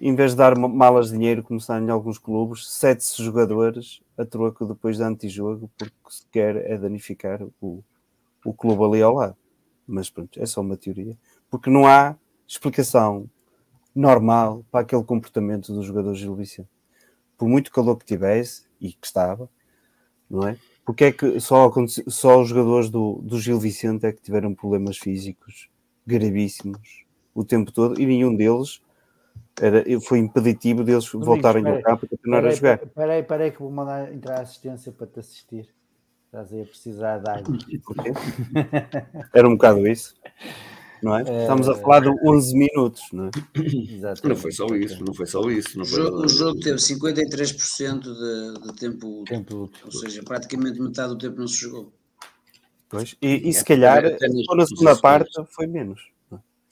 C: em vez de dar malas de dinheiro, como está em alguns clubes, sete jogadores a troco depois de antijogo, porque se quer é danificar o, o clube ali ao lado. Mas pronto, é só uma teoria. Porque não há explicação normal para aquele comportamento dos jogadores Gil Vicente. Por muito calor que tivesse, e que estava, não é? Porque é que só, só os jogadores do, do Gil Vicente é que tiveram problemas físicos gravíssimos o tempo todo e nenhum deles era, foi impeditivo deles Domingos, voltarem ao campo e continuar a jogar.
A: Espera aí, espera aí que vou mandar entrar a assistência para te assistir. Estás aí a precisar de água.
C: Era um bocado isso não é? Estamos a eh, falar de 11 minutos, não é?
E: Exatamente. Não foi só isso, não foi só isso. Não
D: foi... O, jogo, o jogo teve 53% de, de tempo, tempo útil, ou seja, praticamente metade do tempo não se jogou.
C: Pois, e, e se calhar, na segunda parte foi menos.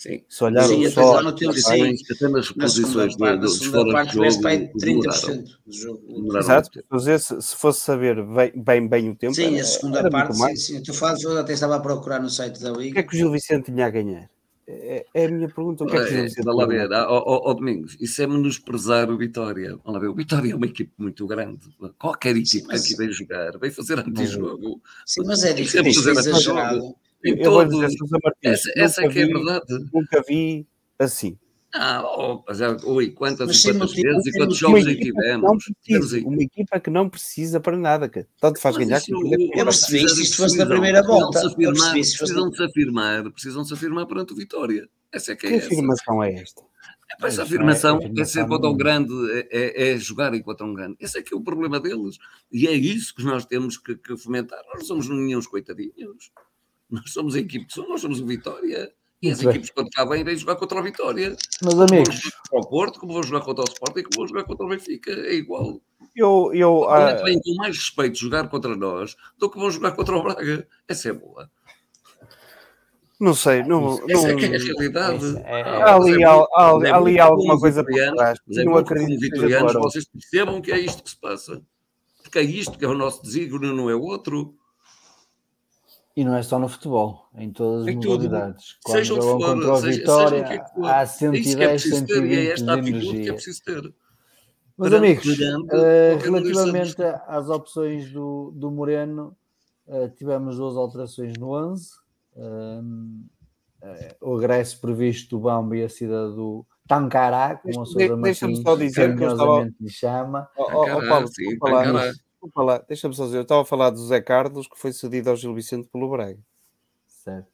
E: Sim.
C: Se olhar sim,
D: só no tempo, sim.
E: Até nas reposições do, do, fora parte, de jogo, 30%
C: do jogo. Exato, se, se fosse saber bem, bem, bem o tempo.
D: Sim, era, a segunda parte, sim, sim. Tu falas, eu até estava a procurar no site da Liga.
C: O que é que o Gil Vicente tinha a ganhar? É, é a minha pergunta. O que é que o Gil Vicente
E: lá ver, ó, Domingos, isso é menosprezar o Vitória. Lá ver, o Vitória é uma equipe muito grande. Qualquer equipe que aqui vem jogar, vem fazer antijogo.
D: Sim, mas é difícil, é exagerado.
C: Eu, eu vou dizer, Sousa Martins, essa, essa que é a verdade. Nunca vi assim.
E: Ah, oh, já, oi, quantas e quantas vezes e quantos jogos aí tivemos?
C: Precisa, uma equipa que não precisa para nada, que tanto faz ganhar
D: isso, como Eu percebi se isto fosse na primeira volta.
E: Afirmar, precisam de se afirmar, precisam de se afirmar perante o Vitória. Essa é que é
C: que afirmação é esta?
E: É, essa afirmação é, é ser contra um grande, é, é, é jogar enquanto um grande. Esse é que é o problema deles. E é isso que nós temos que, que fomentar. Nós não somos nenhum coitadinhos. Nós somos a equipe, nós somos o Vitória. E as equipes, quando cá vêm, vêm jogar contra o Vitória.
A: Meus amigos.
E: Como o Porto, como vou jogar contra o Sporting, como vou jogar contra o Benfica. É igual.
C: Eu, eu,
E: uh... vêm com mais respeito jogar contra nós do que vão jogar contra o Braga. Essa é boa.
C: Não sei, não,
E: Essa é, é a realidade. É, é,
C: há ali, há, há, ali alguma coisa por trás.
E: Não acredito que vitorianos, vocês percebam que é isto que se passa. Porque é isto que é o nosso desígnio, não é outro.
A: E não é só no futebol, em todas as modalidades. Quando seja jogam for, contra seja, Vitória, seja que há 110, 120 é esta de energia. Que é preciso ter. Meus amigos, uh, relativamente às opções do, do Moreno, uh, tivemos duas alterações no 11. Uh, o regresso previsto do Bamba e a cidade do Tancará, como a Sousa Martins carinhosamente lhe chama.
C: Oh, oh, oh, Paulo, sim, falar deixa-me só dizer, eu estava a falar do Zé Carlos que foi cedido ao Gil Vicente pelo Braga.
A: Certo.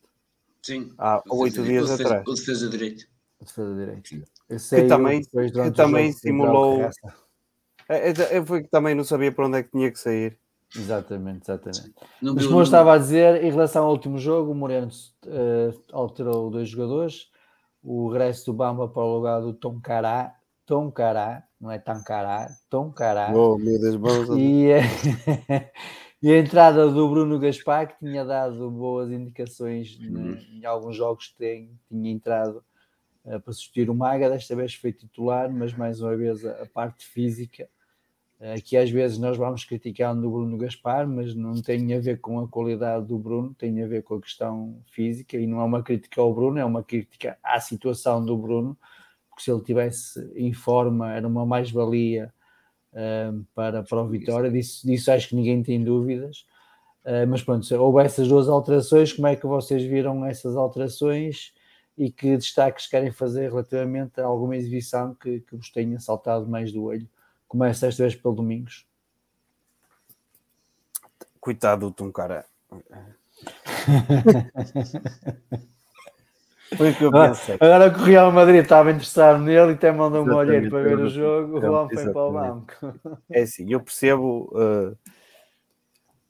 D: Sim.
C: Há oito dias
D: defesa,
C: atrás.
D: O defesa direito.
A: O defesa direito.
C: Que também, que também simulou. É, é, é, foi que também não sabia para onde é que tinha que sair.
A: Exatamente, exatamente. Não Mas como eu estava a dizer, em relação ao último jogo, o Moreno uh, alterou dois jogadores. O regresso do Bamba para o lugar do Tom Cará Toncará, não é Tancará, Toncará.
C: Oh, meu Deus, vamos
A: e, e a entrada do Bruno Gaspar, que tinha dado boas indicações uhum. em alguns jogos que tem, tinha entrado uh, para substituir o Maga, desta vez foi titular, mas mais uma vez a, a parte física uh, que às vezes nós vamos criticando o Bruno Gaspar, mas não tem a ver com a qualidade do Bruno, tem a ver com a questão física e não é uma crítica ao Bruno, é uma crítica à situação do Bruno porque se ele tivesse em forma era uma mais-valia uh, para, para o Vitória, disso, disso acho que ninguém tem dúvidas. Uh, mas pronto, houve essas duas alterações, como é que vocês viram essas alterações e que destaques querem fazer relativamente a alguma exibição que, que vos tenha saltado mais do olho? Começa esta vez pelo Domingos.
C: Coitado do Tom Cara. Foi o que eu pensei.
A: Agora que o Real Madrid estava interessado nele e até mandou um olheiro para ver o jogo, o homem foi para o banco.
C: É assim, eu percebo. Uh,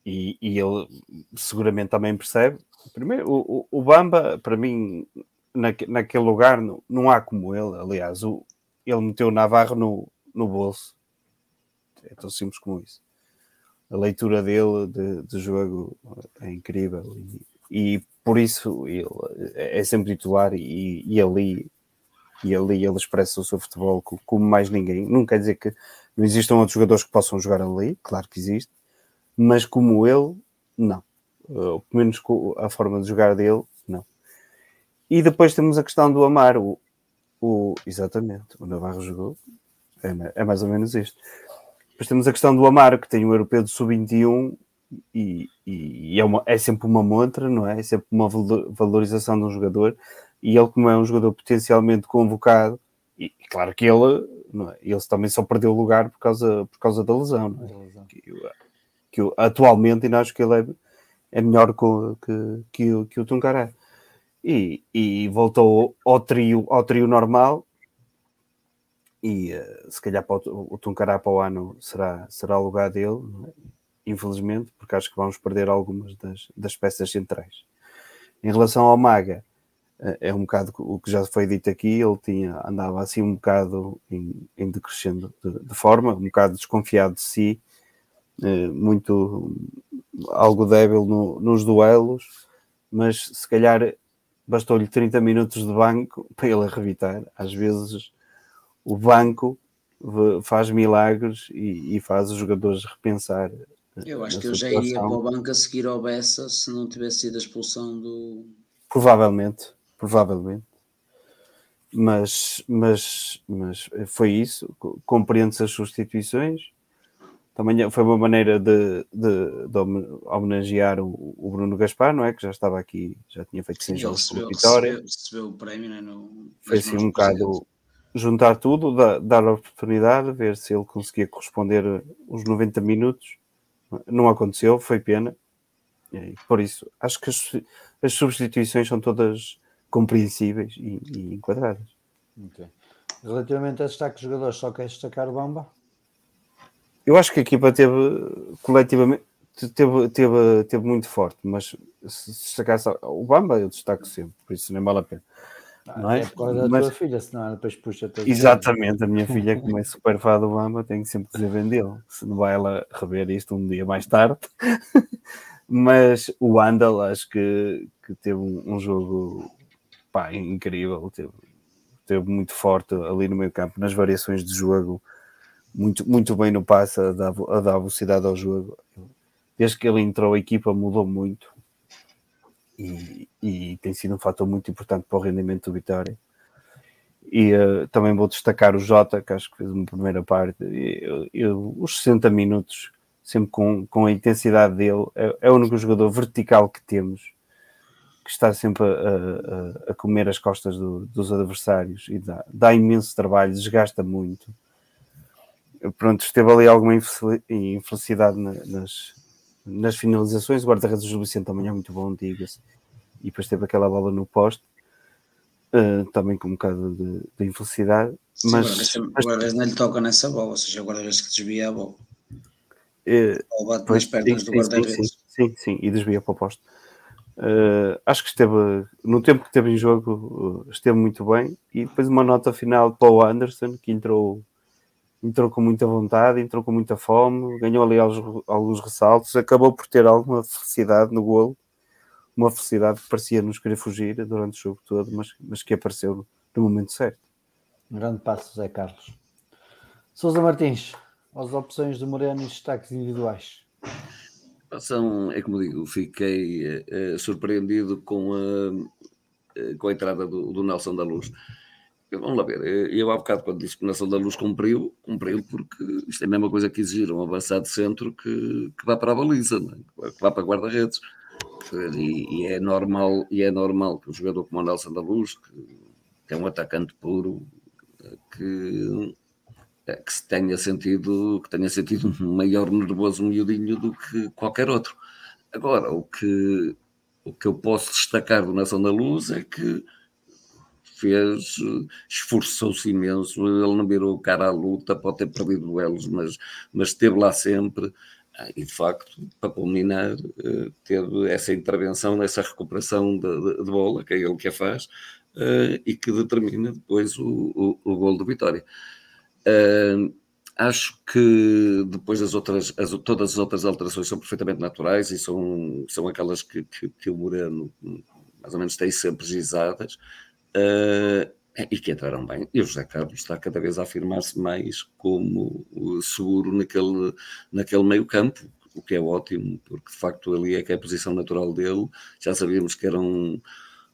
C: e, e, ele seguramente também percebe. Primeiro, o, o, o Bamba, para mim, na, naquele lugar não, não há como ele. Aliás, o, ele meteu o Navarro no, no bolso. É tão simples como isso. A leitura dele de, de jogo é incrível e, e, por isso ele é sempre titular e, e ali e ali ele expressa o seu futebol como mais ninguém. Não quer dizer que não existam outros jogadores que possam jogar ali, claro que existe, mas como ele, não. Uh, pelo menos a forma de jogar dele, não. E depois temos a questão do Amar, o, o exatamente, o Navarro jogou, é, é, mais ou menos isto. Depois temos a questão do Amaro, que tem o europeu de sub-21 e, e é, uma, é, sempre uma montra, não é? É sempre uma valorização de um jogador e ele, como é um jogador potencialmente convocado, e claro que ele, não é? ele também só perdeu o lugar por causa, por causa da lesão, não é? Que, que, atualmente ainda acho que ele é, é melhor que, que, que o Tuncaré. E, e voltou ao trio, ao trio normal, e uh, se calhar para o, o Tuncará para o ano será, será o lugar dele, é? Infelizmente, porque acho que vamos perder algumas das, das peças centrais. Em relação ao Maga, é um bocado o que já foi dito aqui, ele tinha, andava assim um bocado em, em decrescendo de, de, forma, um bocado desconfiado de si, eh, muito algo débil no, nos duelos, mas se calhar bastou-lhe 30 minutos de banco para ele arrebitar. Às vezes o banco faz milagres e, e faz os jogadores repensar.
D: Eu acho que eu já iria para o banco a seguir ao Bessa se não tivesse sido a expulsão do.
C: Provavelmente provavelmente. Mas, mas, mas foi isso. Compreende-se as substituições. Também foi uma maneira de, de, de homenagear o, o, Bruno Gaspar, não é? Que já estava aqui, já tinha feito 100 jogos
D: pela vitória. Recebeu, recebeu, o prémio, né? no,
C: foi assim um bocado juntar tudo, dar, dar a oportunidade, ver se ele conseguia corresponder os 90 minutos. Não aconteceu, foi pena. E, por isso, acho que as, as substituições são todas compreensíveis e, e enquadradas.
A: Okay. Relativamente a destaque de jogadores, só queres destacar o Bamba?
C: Eu acho que a equipa teve coletivamente teve, teve, teve muito forte, mas se destacasse o Bamba, eu destaco sempre, por isso nem vale a pena.
A: Não é? é por causa da mas, tua filha, senão depois puxa
C: Exatamente, a minha filha, como é super fã do Bamba, tem que sempre dizer vendê-lo. Se não vai ela rever isto um dia mais tarde. mas o Andal, acho que, que teve um, um jogo pá, incrível, teve, teve muito forte ali no meio campo, nas variações de jogo, muito, muito bem no passe, a dar, a dar velocidade ao jogo. Desde que ele entrou, a equipa mudou muito e, e tem sido um fator muito importante para o rendimento do Vitória. E uh, também vou destacar o Jota, que acho que fez uma primeira parte. E, eu, os 60 minutos, sempre com, com a intensidade dele, é, é o único jogador vertical que temos que está sempre a, a, a comer as costas do, dos adversários e dá, dá, imenso trabalho, desgasta muito. Pronto, esteve ali alguma infelicidade nas, nas finalizações. O guarda-redes do Vicente também é muito bom, diga-se. E depois teve aquela bola no poste, uh, também com um bocado de, de infelicidade. Sim, mas,
D: o guarda-redes não lhe toca nessa bola, ou seja, o guarda-redes que desvia a bola. Uh, ou bate nas pernas do guarda-redes.
C: Sim, sim, sim, e desvia para o poste. Uh, acho que esteve, no tempo que esteve em jogo, esteve muito bem. E depois uma nota final para o Anderson, que entrou, entrou com muita vontade, entrou com muita fome, ganhou ali alguns, alguns ressaltos, acabou por ter alguma felicidade no golo, uma felicidade que parecia nos querer fugir durante o jogo todo, mas, mas que apareceu no momento certo.
A: Um grande passo, Zé Carlos. Sousa Martins, as opções do Moreno e destaques individuais.
E: São, é como digo, fiquei uh, surpreendido com a, uh, com a entrada do, do, Nelson da Luz. Vamos lá ver, eu há bocado quando disse que o Nelson da Luz cumpriu, cumpriu porque isto é a mesma coisa que exigir um avançado centro que, que vá para a baliza, é? que vá para guarda-redes. E, e, é normal, e é normal que um jogador como o Nelson da Luz, que, que é um atacante puro, que é, que se tenha sentido, que tenha sentido um maior nervoso miudinho do que qualquer outro. Agora, o que, o que eu posso destacar do Nação da Luz é que fez, esforçou-se imenso, ele não virou cara à luta, pode ter perdido duelos, mas, mas esteve lá sempre. e de facto, para culminar, uh, teve essa intervenção, essa recuperação de, de, de, bola, que é ele que a faz, uh, e que determina depois o, o, o gol de vitória. Acho que depois das outras, as, todas as outras alterações são perfeitamente naturais e são, são aquelas que, que, que o Moreno mais ou menos tem sempre gizadas. Uh, e que entraram bem. E o José Carlos está cada vez a afirmar-se mais como seguro naquele, naquele meio campo, o que é ótimo, porque de facto ali é que é a posição natural dele. Já sabíamos que era um,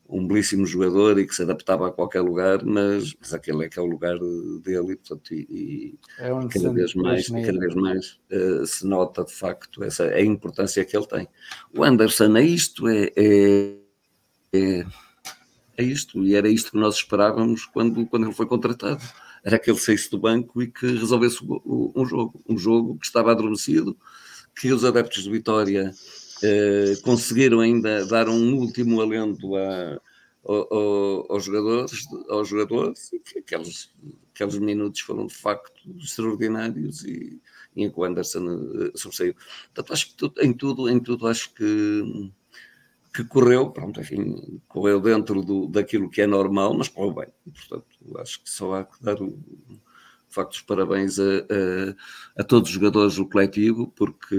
E: um belíssimo jogador e que se adaptava a qualquer lugar, mas, mas aquele é que é o lugar dele e, portanto, e, é cada, vez mais, cada vez mais uh, se nota de facto essa, a importância que ele tem. O Anderson é isto, é, é, é é isto, e era isto que nós esperávamos quando, quando ele foi contratado. Era que ele saísse do banco e que resolvesse um jogo, um jogo que estava adormecido, que os adeptos de Vitória eh, conseguiram ainda dar um último alento a, aos jogadores, aos jogadores e que aqueles, aqueles minutos foram de facto extraordinários e, e em que o Anderson uh, sobressaiu. Portanto, acho que em tudo, em tudo acho que que correu, pronto, enfim, correu dentro do, daquilo que é normal, mas correu bem. Portanto, acho que só há que dar o, de facto os parabéns a, a, a todos os jogadores do coletivo, porque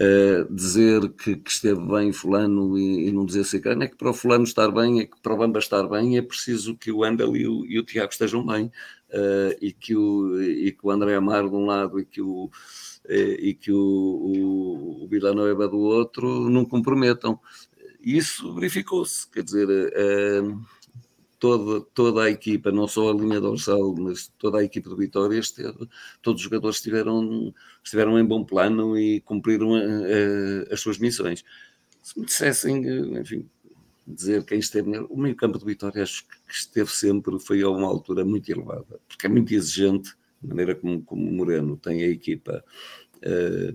E: uh, dizer que, que, esteve bem fulano e, e não dizer assim, é que para o fulano estar bem, é que para o Bamba estar bem, é preciso que o Andel e o, e o Tiago estejam bem, uh, e, que o, e que o André Amaro de um lado e que o e que o, o, o do outro não comprometam. Isso verificou-se, quer dizer, eh, toda, toda a equipa, não só a linha dorsal, mas toda a equipa de Vitória, esteve, todos os jogadores estiveram, estiveram em bom plano e cumpriram eh, as suas missões. Se me dissessem, enfim, dizer quem esteve o meio campo de Vitória acho que esteve sempre, foi a uma altura muito elevada, porque é muito exigente, de maneira como, como Moreno tem a equipa uh,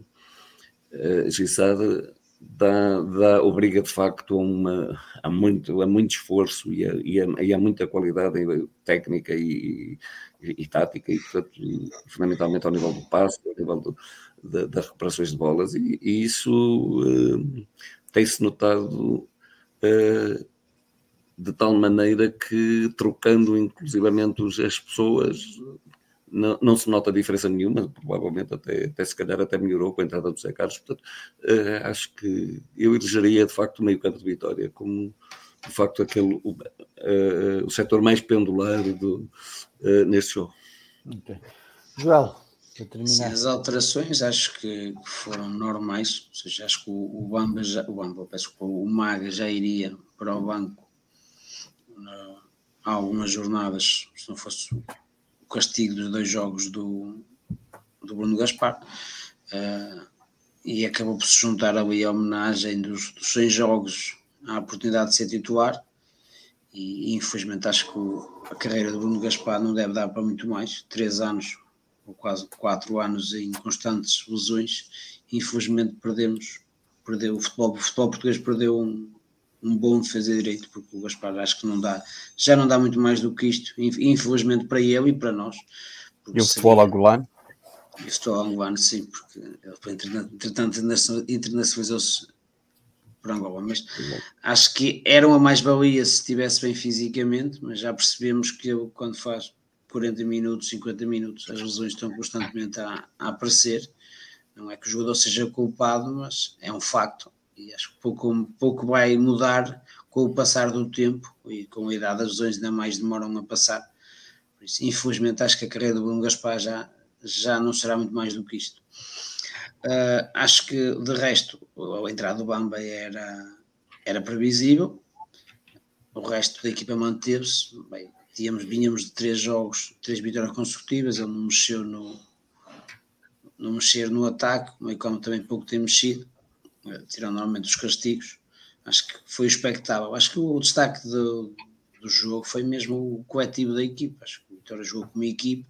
E: uh, dá, dá, obriga de facto a, uma, a, muito, a muito esforço e a, e a, e a muita qualidade técnica e, e, tática, e portanto, fundamentalmente ao nível do passo, ao nível do, da, das recuperações de bolas, e, isso uh, tem-se notado de tal maneira que trocando inclusivamente as pessoas não, não, se nota diferença nenhuma, provavelmente até, até se calhar até melhorou com a entrada do Zé Carlos, portanto, uh, acho que eu elegeria de facto o meio campo de Vitória como de facto aquele, o, uh, o setor mais pendular do, uh, neste jogo.
A: Okay. Joel, para terminar.
D: Sim, as alterações acho que foram normais, ou seja, acho que o, o Bamba, já, o Bamba, peço que o Maga já iria para o banco há algumas jornadas, se não fosse castigo dos dois jogos do, do Bruno Gaspar. Uh, e acabou por se juntar ali a homenagem dos, dos 100 jogos à oportunidade de ser titular. E infelizmente acho que o, a carreira do Bruno Gaspar não deve dar para muito mais. Três anos, ou quase quatro anos em constantes lesões. Infelizmente perdemos, perdeu o futebol, o futebol português perdeu um, um bom defesa direito, porque o Gaspar acho que não dá, já não dá muito mais do que isto, infelizmente para ele e para nós.
C: E o futebol angolano?
D: E o futebol angolano, sim, porque ele entretanto internacionalizou-se por Angola, mas acho que era uma mais-valia se estivesse bem fisicamente, mas já percebemos que ele, quando faz 40 minutos, 50 minutos, as lesões estão constantemente a, a aparecer. Não é que o jogador seja culpado, mas é um facto e acho que pouco, pouco vai mudar com o passar do tempo e com a idade as lesões ainda mais demoram a passar. Isso, infelizmente, acho que a carreira do Bruno Gaspar já, já não será muito mais do que isto. Uh, acho que de resto a entrada do Bamba era, era previsível, o resto da equipa manteve-se. Tínhamos, vinhamos de três jogos, três vitórias consecutivas, ele não mexeu no, não mexer no ataque, como também pouco tem mexido tirando normalmente os castigos, acho que foi expectável. Acho que o destaque do, do jogo foi mesmo o coletivo da equipa. Acho que o Vitória jogou como equipe,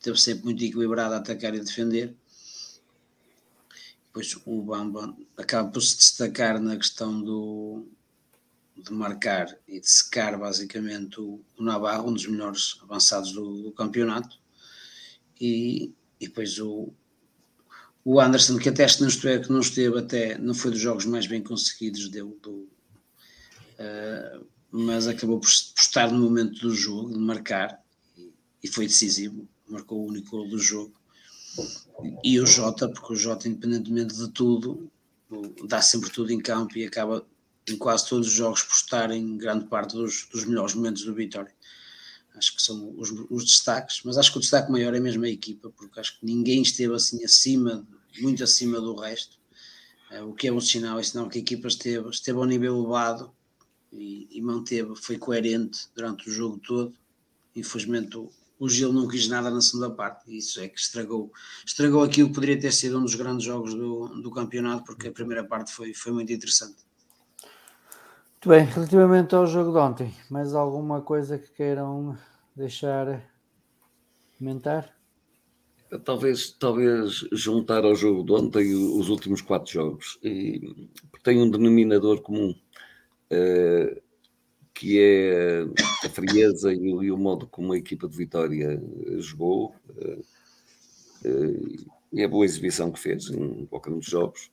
D: teve sempre muito equilibrado a atacar e defender. Depois o Bamba acaba por se destacar na questão do, de marcar e de secar basicamente o Navarro, um dos melhores avançados do, do campeonato. E, e depois o, o Anderson, que até não esteve, que não esteve até, não foi dos jogos mais bem conseguidos dele, do, uh, mas acabou por, por, estar no momento do jogo, de marcar, e, e foi decisivo, marcou o único gol do jogo. E o Jota, porque o Jota, independentemente de tudo, dá sempre tudo em campo e acaba em quase todos os jogos por estar em grande parte dos, dos melhores momentos do Vitória. Acho que são os, os, destaques, mas acho que o destaque maior é mesmo a equipa, porque acho que ninguém esteve assim acima, muito acima do resto. Eh, o que é um sinal, é sinal que a equipa esteve, esteve ao nível elevado e, e manteve, foi coerente durante o jogo todo. Infelizmente o, Gil não quis nada na segunda parte, e isso é que estragou, estragou aquilo que poderia ter sido um dos grandes jogos do, do campeonato, porque a primeira parte foi, foi muito interessante.
A: Muito bem, relativamente ao jogo de ontem, mais alguma coisa que queiram deixar comentar?
E: Talvez, talvez juntar ao jogo de ontem os últimos quatro jogos, e, tem um denominador comum, uh, que é a frieza e e o, modo como a equipa de Vitória jogou, uh, uh, e a boa exibição que fez em qualquer um dos jogos.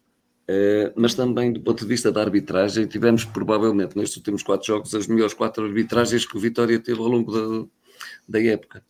E: Eh, mas também do ponto de vista da arbitragem, tivemos provavelmente nestes últimos quatro jogos as melhores quatro arbitragens que o Vitória teve ao longo da, da época.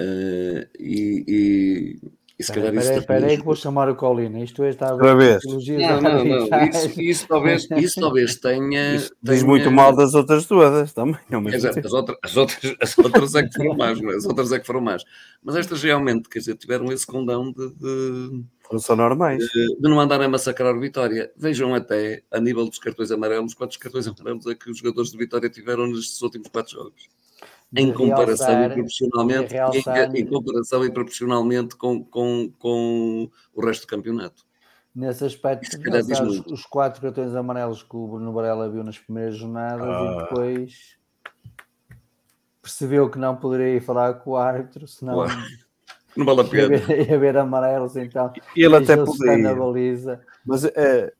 E: Uh, e, e, e se calhar
A: isso. Espera aí que vou chamar o Colina. Isto é estar
C: a
E: ver. Não, não, não. Isso, isso, talvez, isso talvez tenha. Isso
C: diz muito mal das outras todas também.
E: Exato, as, outras, as, outras, as outras é que foram mais, as outras é que foram mais. Mas estas realmente, quer dizer, tiveram esse condão de, de
C: não são normais.
E: De, de não andarem a massacrar o Vitória. Vejam até, a nível dos cartões amarelos, quantos cartões amarelos é que os jogadores de Vitória tiveram nestes últimos quatro jogos. Em comparação, realçar, e proporcionalmente, em, em, comparação e proporcionalmente com, com, com o resto do campeonato.
A: Nesse aspecto, os, os, quatro cartões amarelos que o Bruno Varela viu nas primeiras jornadas ah. e depois percebeu que não poderia ir falar com o árbitro, senão...
E: Não vale a pena.
A: Ia ver amarelos, então.
C: Ele até podia. baliza. Mas é,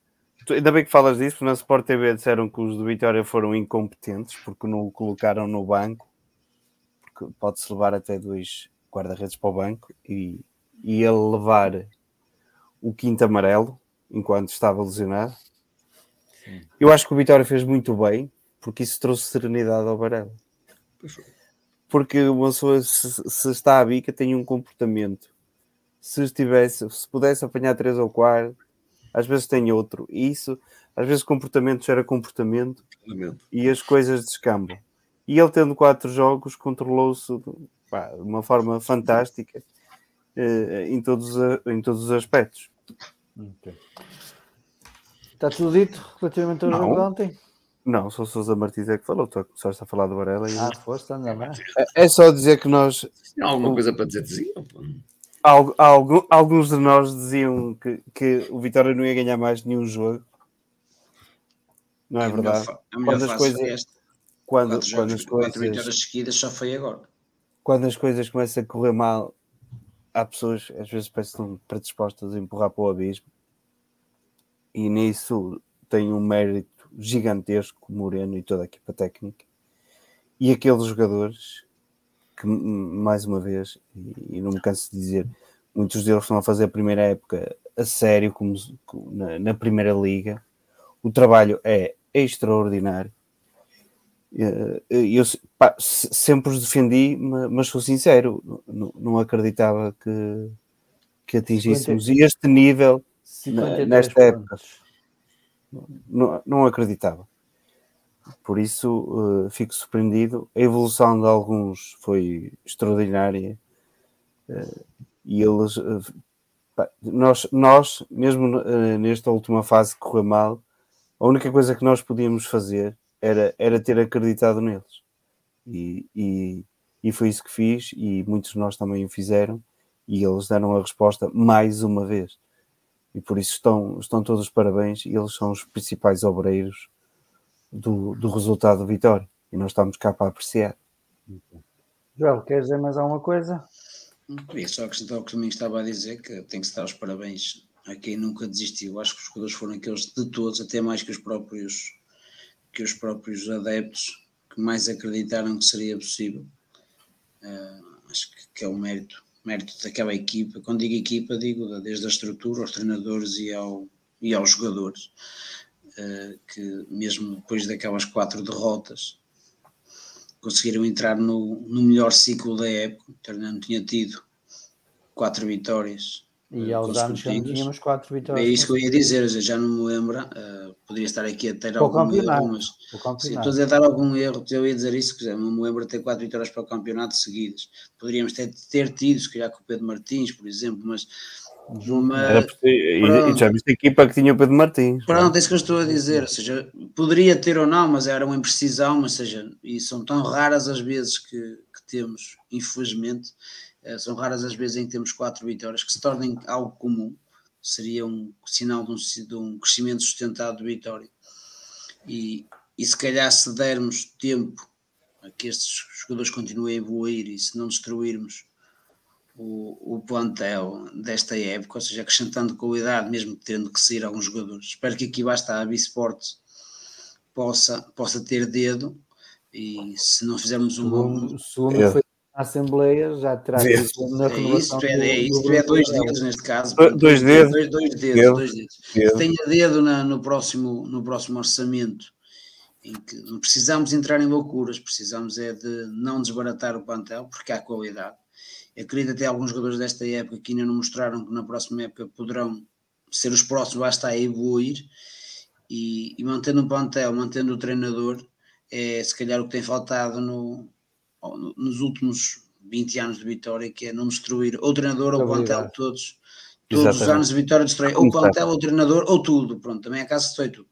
C: ainda bem que falas disso, na Sport TV disseram que os do Vitória foram incompetentes porque não o colocaram no banco, pode-se levar até dois guarda-redes para o banco e, e ele levar o quinto amarelo enquanto estava lesionado. Sim. Eu acho que o Vitória fez muito bem porque isso trouxe serenidade ao Varela porque uma pessoa, se, se, está à bica, tem um comportamento. Se estivesse, se pudesse apanhar três ou quatro, às vezes tem outro. E isso, às vezes, comportamento gera comportamento e as coisas descambam. E ele, tendo quatro jogos, controlou-se de uma forma fantástica eh, em, todos, em todos os aspectos. Okay.
A: Está tudo dito relativamente ao jogo de ontem?
C: Não, sou Sousa Martins é que falou, tu começaste a falar do Varela. E...
A: Ah, foste, anda lá.
C: É, é só dizer que nós.
E: Tem alguma coisa para dizer, diziam.
C: Algu, alguns de nós diziam que, que o Vitória não ia ganhar mais nenhum jogo. Não é, é verdade?
D: A melhor, a melhor quando as coisas. Quando, quando jogos, as coisas. Quatro vitórias seguidas só foi agora.
C: Quando as coisas começam a correr mal, há pessoas, às vezes, parecem predispostas a empurrar para o abismo. E nisso tem um mérito gigantesco, Moreno e toda a equipa técnica, e aqueles jogadores que, mais uma vez, e, não me canso de dizer, muitos deles estão a fazer a primeira época a sério, como na, na primeira liga. O trabalho é extraordinário. Eh, eu, pá, sempre os defendi, mas sou sincero, não, não acreditava que, que atingíssemos 50, este nível nesta época não, não acreditava. Por isso uh, fico surpreendido. A evolução de alguns foi extraordinária uh, e eles, uh, pá, nós, nós, mesmo nesta última fase que correu mal, a única coisa que nós podíamos fazer era, era ter acreditado neles. E, e, e foi isso que fiz, e muitos de nós também o fizeram, e eles deram a resposta mais uma vez e por isso estão, estão todos os parabéns e eles são os principais obreiros do, do resultado da vitória e nós estamos cá para apreciar.
A: João, queres dizer mais alguma coisa?
D: Queria só acrescentar o que o Domingos estava a dizer, que tem que se dar os parabéns a quem nunca desistiu. Acho que os jogadores foram aqueles de todos, até mais que os próprios, que os próprios adeptos, que mais acreditaram que seria possível. Uh, acho que, que, é um mérito mérito daquela equipa. Quando digo equipa, digo desde a estrutura, aos treinadores e, ao, e aos jogadores, uh, que mesmo depois daquelas quatro derrotas, conseguiram entrar no, no melhor ciclo da época. O não tinha tido quatro vitórias
A: e aos anos já tínhamos quatro vitórias.
D: É isso que eu ia dizer, já não me lembro. Uh, poderia estar aqui a ter para algum erro, mas se estou a dizer, dar algum erro, eu ia dizer isso, que não me lembro de ter quatro vitórias para o campeonato seguidas. Poderíamos ter, ter tido, se calhar com o Pedro Martins, por exemplo, mas.
C: Uma... e, e já viste a equipa que tinha o Pedro Martins.
D: Pronto, é isso que eu estou a dizer. Ou seja, poderia ter ou não, mas era uma imprecisão, mas seja, e são tão raras as vezes que, que temos, infelizmente eh, são raras as vezes em que temos quatro vitórias que se tornem algo comum, seria um sinal de um, de um crescimento sustentado de vitória. E, e se calhar se dermos tempo a que estes jogadores continuem a evoluir e se não destruirmos o, o plantel desta época, ou seja, acrescentando qualidade, mesmo tendo que sair alguns jogadores. Espero que aqui basta a Bisport possa, possa ter dedo e se não fizermos um
A: bom. Segundo é. foi a Assembleia já terá
D: na renovação. É isso, é, isso, é dois dedos neste caso.
C: dois dedos.
D: Dois, dois dedos, dedo. dois dedos. Dedo. Tenha dedo na, no, próximo, no próximo orçamento, em que não precisamos entrar em loucuras, precisamos é de não desbaratar o plantel, porque há qualidade. Eu acredito até alguns jogadores desta época que ainda não mostraram que na próxima época poderão ser os próximos, lá está a evoluir, e, e mantendo o plantel, mantendo o treinador, é se calhar o que tem faltado no, nos últimos 20 anos de Vitória, que é não destruir ou treinador ou plantel, todos. Todos Exatamente. os anos de Vitória destrói ou plantel, ou treinador, ou tudo. Pronto, também a casa destrói tudo.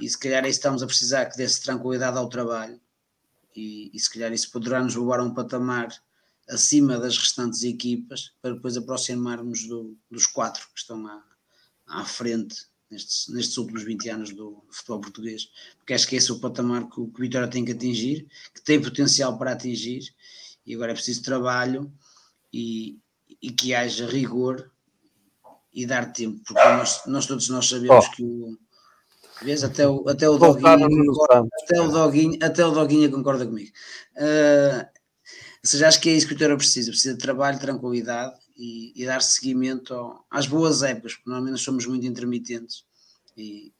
D: E se calhar aí estamos a precisar que desse tranquilidade ao trabalho. E, e se calhar isso poderá nos levar a um patamar acima das restantes equipas para depois aproximarmos do, dos quatro que estão à, à frente nestes, nestes últimos 20 anos do futebol português, porque acho que esse é o patamar que o, que o Vitória tem que atingir, que tem potencial para atingir, e agora é preciso trabalho e, e que haja rigor e dar tempo, porque nós, nós todos nós sabemos oh. que o Vês? Até o, até o Doguinho concorda, até o Doguinho, até o Doguinho concorda comigo. Uh, ou seja, acho que é isso que o Vitória precisa, precisa de trabalho, tranquilidade e, e dar seguimento ao, às boas épocas, porque normalmente nós somos muito intermitentes e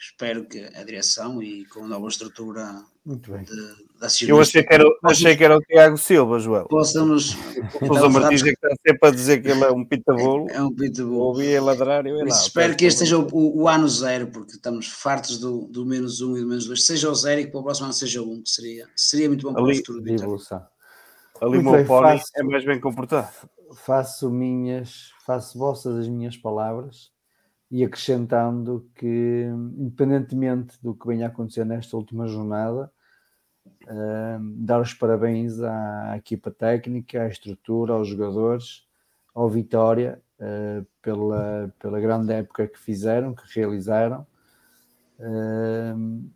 D: espero que a direção e com a nova estrutura
A: muito bem. De,
C: da Eu achei que, era, achei que era o Tiago Silva, Joel.
D: Possamos.
C: O José Martins é que está sempre a dizer que ele é um pitabolo.
D: É um pitabolo.
C: Ouvi a ladrar eu
D: lá. Espero que este seja o, o, ano zero, porque estamos fartos do, do menos um e do menos dois. Seja o zero e que para o próximo ano seja o um, que seria, seria muito bom para Ali, o futuro.
C: Ali o meu é mais bem comportado
A: faço minhas, faço vossas as minhas palavras e acrescentando que, independentemente do que venha a acontecer nesta última jornada, uh, dar os parabéns à equipa técnica, à estrutura, aos jogadores, ao Vitória, uh, pela, pela grande época que fizeram, que realizaram, uh,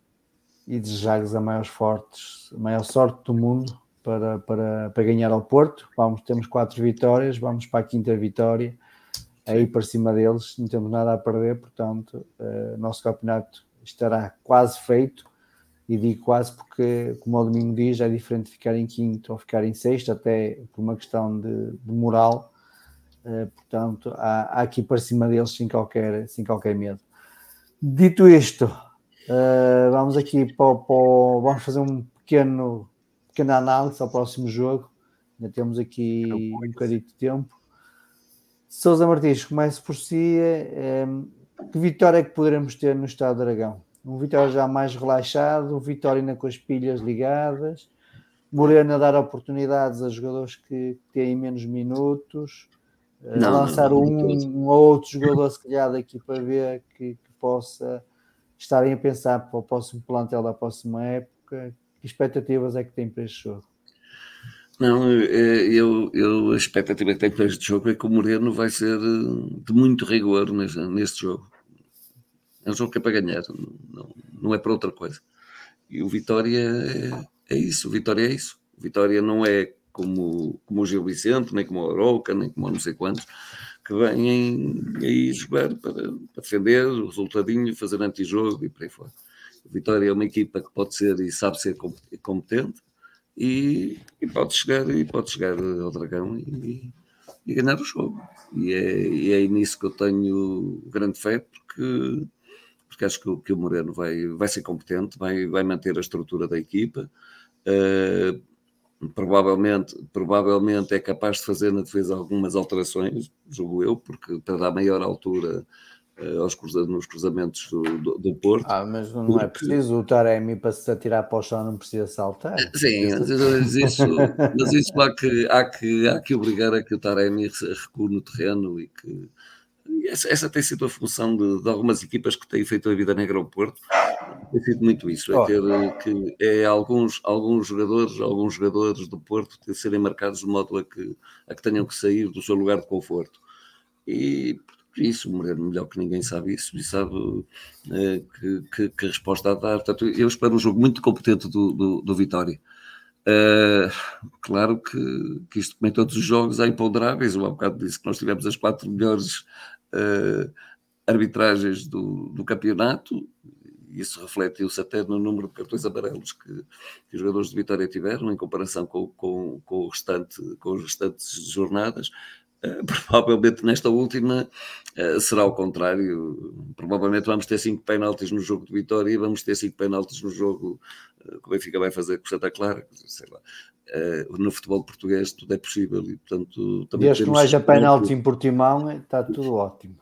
A: e desejar-lhes a maior, fortes, a maior sorte do mundo para, para, para ganhar ao Porto. Vamos, temos quatro vitórias, vamos para a quinta vitória, aí para cima deles, não temos nada a perder, portanto, uh, nosso campeonato estará quase feito. E digo quase porque, como o domingo diz, é diferente ficar em quinto ou ficar em sexto, até por uma questão de, de moral. Uh, portanto, há, há, aqui para cima deles sem qualquer, sem qualquer medo. Dito isto, uh, vamos aqui para, para, vamos fazer um pequeno pequena análise ao próximo jogo. Ainda temos aqui um bocadinho de tempo. Sousa Martins, comece por si. É, que vitória é que poderemos ter no Estado de Aragão? Um Vitória já mais relaxado, um Vitória ainda com as pilhas ligadas, Morena dar oportunidades a jogadores que têm menos minutos, eh, não, lançar não, não, um, um ou outro jogador, se calhar, daqui para ver que, que possa estarem a pensar para o próximo plantel da próxima época. Que expectativas é que tem para este jogo?
E: Não, eu, eu, a expectativa que tenho para este jogo é que o Moreno vai ser eh, de muito rigor neste, neste jogo. É um jogo que é para ganhar, não, não é para outra coisa. E o Vitória é, é isso, o Vitória é isso. O Vitória não é como, como o Gil Vicente, nem como o Aroca, nem como não sei quantos, que vêm aí jogar para, para defender o resultadinho, fazer antijogo e por aí fora. O Vitória é uma equipa que pode ser e sabe ser competente e, e pode chegar e pode chegar ao Dragão e, e ganhar o jogo. E é, e é nisso que eu tenho grande fé, porque, porque acho que, que o Moreno vai, vai ser competente, vai, vai manter a estrutura da equipa. Uh, provavelmente, provavelmente é capaz de fazer na defesa algumas alterações, julgo eu, porque para dar maior altura aos cruza nos cruzamentos do, do, do, Porto.
A: Ah, mas não é porque... é preciso o Taremi para se atirar para o chão, não precisa saltar.
E: Sim, mas isso, mas isso há, que, há, que, há que obrigar a que o Taremi recue no terreno e que essa, essa, tem sido a função de, de, algumas equipas que têm feito a vida negra ao Porto. Tem sido muito isso, é ter que é alguns, alguns jogadores, alguns jogadores do Porto serem marcados de modo a que, a que tenham que sair do seu lugar de conforto. E isso, o Moreno melhor que ninguém sabe isso e sabe é, que, que, que, resposta a dar. Portanto, eu espero um jogo muito competente do, do, do Vitória. Uh, claro que, que isto, como em todos os jogos, há imponderáveis. Eu há bocado disse que nós tivemos as quatro melhores uh, arbitragens do, do campeonato, isso refletiu-se até no número de cartões amarelos que, que, os jogadores de Vitória tiveram em comparação com, com, com, o restante, com as restantes jornadas. Provavelmente nesta última uh, será o contrário. Provavelmente vamos ter cinco penaltis no jogo de Vitória e vamos ter cinco penaltis no jogo uh, que o Benfica vai fazer com o Santa Clara. Sei lá. no futebol português tudo é possível e, portanto,
A: também Desde que não haja penaltis em Portimão, está tudo ótimo.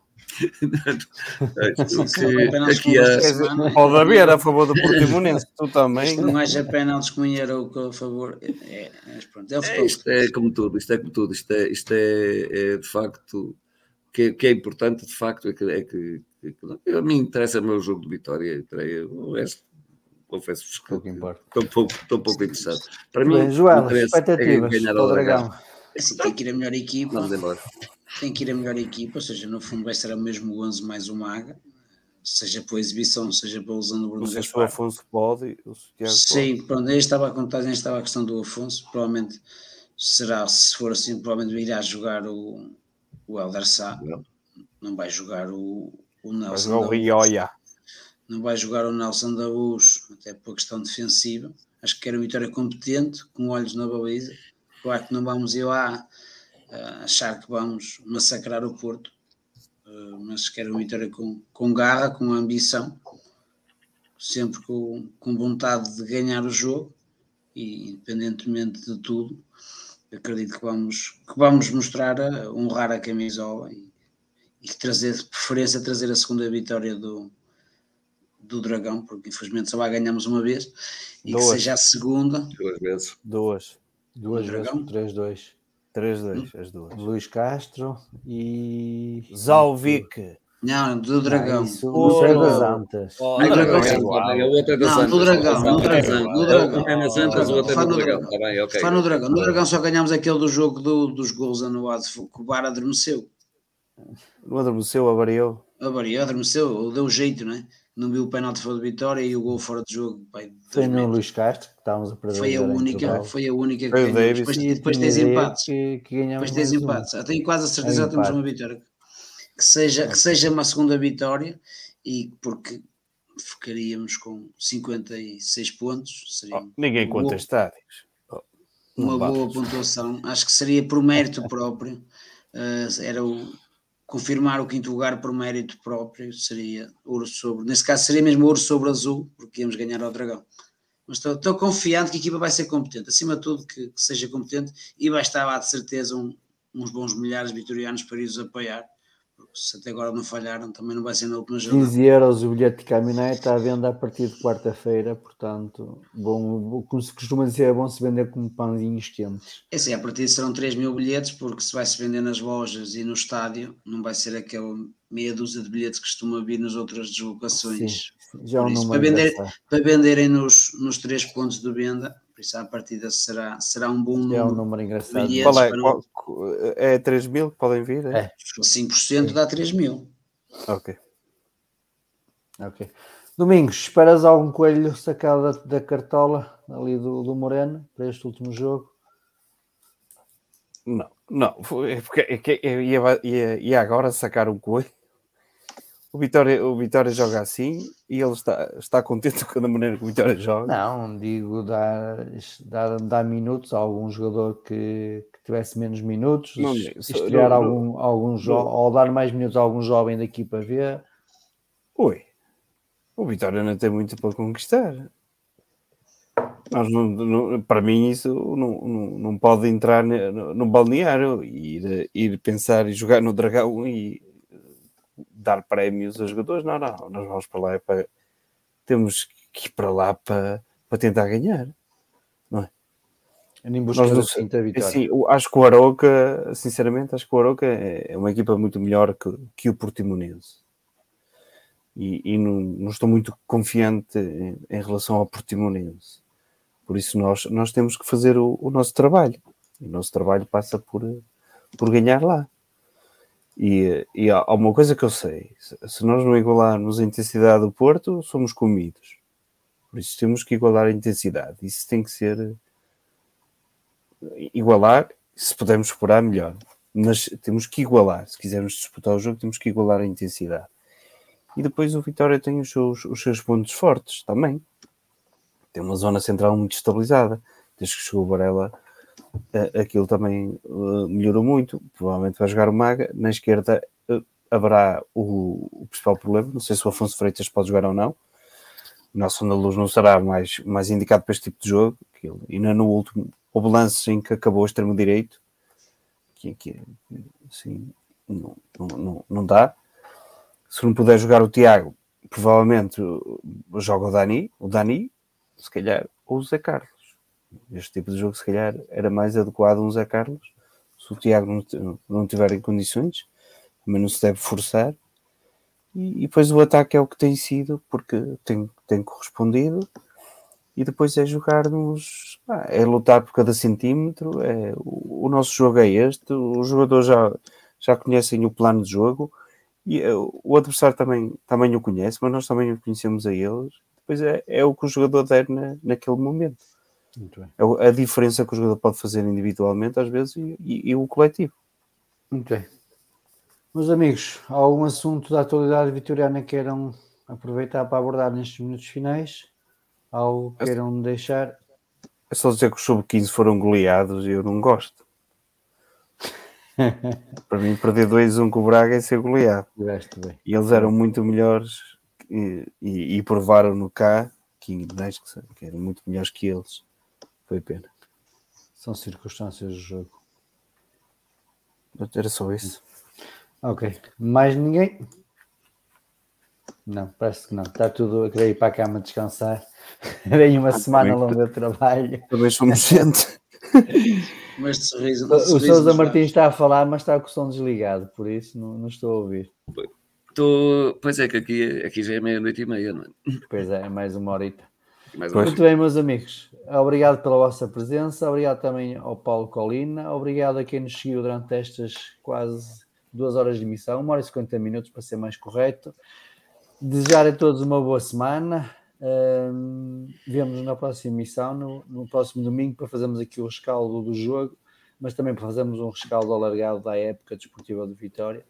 C: Aqui a... Pode haver a favor do Portimonense, tu também.
D: Isto não haja penaltis com o a favor. É, é, pronto, é,
E: é, isto é como tudo, isto é como tudo, isto é, isto é, é de facto que, que, é importante de facto é que, é que, que a mim interessa o meu jogo de vitória, o resto confesso-vos que estou um pouco, pouco interessado.
A: Para Bem, mim, Joel, expectativas é ganhar o Dragão.
D: Assim, tem que ir a melhor equipa. Vamos embora tem que ir a melhor equipa, ou seja, no fundo vai ser o mesmo 11 mais o Maga, seja pela exibição, seja pela lesão do Bruno Não sei
C: se o Afonso pode, o
D: Sim, pode. pronto, aí estava a contar, aí estava a questão do Afonso, provavelmente será, se for assim, provavelmente irá jogar o, o Elder Sá, não. não vai jogar o, o Nelson.
C: Jogar o Rioia.
D: Não vai jogar o Nelson da Luz, até por questão defensiva. Acho que quer uma vitória competente, com olhos na baliza. Claro que não vamos ir lá achar que vamos massacrar o Porto, uh, mas quero uma vitória com, com garra, com ambição, sempre com, com vontade de ganhar o jogo e independentemente de tudo, acredito que vamos, que vamos mostrar, a, honrar a camisola e, e trazer, de preferência, trazer a segunda vitória do, do Dragão, porque infelizmente só lá ganhamos uma vez, e Duas. que seja a segunda.
E: Duas vezes.
A: Duas. Duas vezes, 3-2.
C: 3-2, as duas.
A: Luís Castro e.
C: Zalvic.
D: Não, do Dragão.
A: Isso, oh, é das Antas.
D: Oh, não, Dragão, é o outro é das Não, do Dragão, no Dragão. No Dragão.
E: É nas Antas, o outro é do Dragão. Está bem, ok.
D: Fala no Dragão. No Dragão só ganhámos aquele do jogo do, dos gols anulados, que o Bar adormeceu.
A: Não adormeceu, avariou.
D: Avariou, adormeceu, deu jeito, não é? Não viu o penalti fora de vitória e o gol fora de jogo. Pai,
A: foi no Luís Castro que estávamos a perder.
D: Foi a única, foi a única que ganhamos. Depois, depois tens empates. Que, que depois tens empates. Um. tenho quase a certeza que temos uma vitória. Que seja, que seja uma segunda vitória e porque ficaríamos com 56 pontos. Seria oh,
C: ninguém conta estádios.
D: Oh, uma boa pontuação. Acho que seria por mérito próprio. Uh, era o confirmar o quinto lugar por mérito próprio seria ouro sobre, nesse caso seria mesmo ouro sobre azul, porque íamos ganhar ao Dragão. Mas estou, estou confiante que a equipa vai ser competente, acima de tudo que, que seja competente e vai estar lá de certeza um, uns bons milhares vitorianos para ir os apoiar se até agora não falharam, também não vai ser na última jornada.
A: 15 euros o bilhete de caminhonete está à venda a partir de quarta-feira, portanto, bom, como se costuma dizer, é bom se vender como pãozinhos quentes.
D: É sim, a partir serão 3 mil bilhetes, porque se vai se vender nas lojas e no estádio, não vai ser aquele meia dúzia de bilhetes que costuma vir nas outras deslocações.
A: Sim, já um isso,
D: para, vender, para venderem nos, nos três pontos de venda, por isso, a partida será, será um bom
A: número. É um número engraçado.
C: Qual é? Qual, é 3 mil que podem vir?
D: É. é. 5% dá 3 mil.
C: Ok.
A: Ok. Domingos, esperas algum coelho sacado da, da cartola ali do, do Moreno para este último jogo?
C: Não, não. É porque é ia, ia, ia agora sacar um coelho o Vitória, o Vitória joga assim e ele está, está contente com a maneira que o Vitória joga.
A: Não, digo dar, dar, dar minutos a algum jogador que, que tivesse menos minutos,
C: Não,
A: estrear
C: não,
A: algum, algum jo-
C: não.
A: ou dar mais minutos a algum jovem daqui para ver.
C: Oi, o Vitória não tem muito para conquistar. Nós não- não- para mim, isso não, não, não pode entrar no, no balneário e ir, ir pensar e jogar no Dragão e dar prémios a jogadores. Não, não, nós vamos para lá é para. Temos que ir para lá para, para tentar ganhar.
A: Em busca
C: Nós não
A: da
C: sei-
A: quinta vitória.
C: Assim, acho que o Aroca, sinceramente, acho que o Aroca é é uma equipa muito melhor que, que o Portimonense. E, e não, não estou muito confiante em, em relação ao Portimonense. Por isso nós, nós temos que fazer o, o nosso trabalho. E o nosso trabalho passa por, por ganhar lá. E, e há uma coisa que eu sei: se nós não igualarmos a intensidade do Porto, somos comidos. Por isso temos que igualar a intensidade. Isso tem que ser igualar, se pudermos esperar, melhor. Mas temos que igualar. Se quisermos disputar o jogo, temos que igualar a intensidade. E depois o Vitória tem os seus, os seus pontos fortes também. Tem uma zona central muito estabilizada. Desde que chegou o Varela, eh, aquilo também eh, melhorou muito. Provavelmente vai jogar o Maga. Na esquerda eh, haverá o, o principal problema. Não sei se o Afonso Freitas pode jogar ou não. O Nelson da Luz não será mais, mais indicado para este tipo de jogo. Que ainda no último, houve lances em que acabou o extremo direito. Que, que assim, não, não, não, não dá. Se não puder jogar o Tiago, provavelmente uh, joga o Dani, o Dani, se calhar, ou o Zé Carlos. Este tipo de jogo, se calhar, era mais adequado um Zé Carlos. Se o Tiago não, não tiver em condições, também não se deve forçar. E, e depois o ataque é o que tem sido, porque tem, tem correspondido. E depois é jogar-nos, pá, é lutar por cada centímetro. É, o, o nosso jogo é este. Os jogadores já, já conhecem o plano de jogo. E eh, o adversário também, também o conhece, mas nós também o conhecemos a eles. Depois é, é o que o jogador der na, naquele momento. É a diferença que o jogador pode fazer individualmente, às vezes, e, e- e o coletivo.
A: Muito bem. Meus amigos, há algum assunto da atualidade vitoriana que queiram aproveitar para abordar nestes minutos finais? Algo que queiram deixar?
C: É só dizer que os sub-15 foram goleados e eu não gosto. Para mim, perder 2-1 com o Braga é ser goleado. E eles eram muito melhores e, e, e provaram no cá que, que eram muito melhores que eles. Foi pena.
A: São circunstâncias do jogo.
C: Era só isso.
A: Ok. Mais ninguém? Não, parece que não. Está tudo a querer ir para a cama descansar. Dei uma semana
C: também.
A: longa de trabalho.
C: Talvez somos gente.
D: Mas de sorriso.
A: O
D: de sorriso
A: Sousa Martins está a falar, mas está com o som desligado, por isso não, não estou a ouvir.
E: Tô... Pois é que aqui, aqui já é meia-noite e meia, não é?
A: Pois é, é mais uma horita.
E: Mais
A: Muito bem, meus amigos. Obrigado pela vossa presença. Obrigado também ao Paulo Colina. Obrigado a quem nos seguiu durante estas quase duas horas de emissão, uma hora e 50 minutos para ser mais correto. Desejar a todos uma boa semana. Ahm, Vemo-nos na próxima emissão, no, no próximo domingo, para fazermos aqui o rescaldo do jogo, mas também para fazermos um rescaldo alargado da época desportiva de Vitória.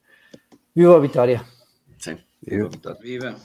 A: Viva a Vitória!
E: Sim.
C: Eu-
D: Viva.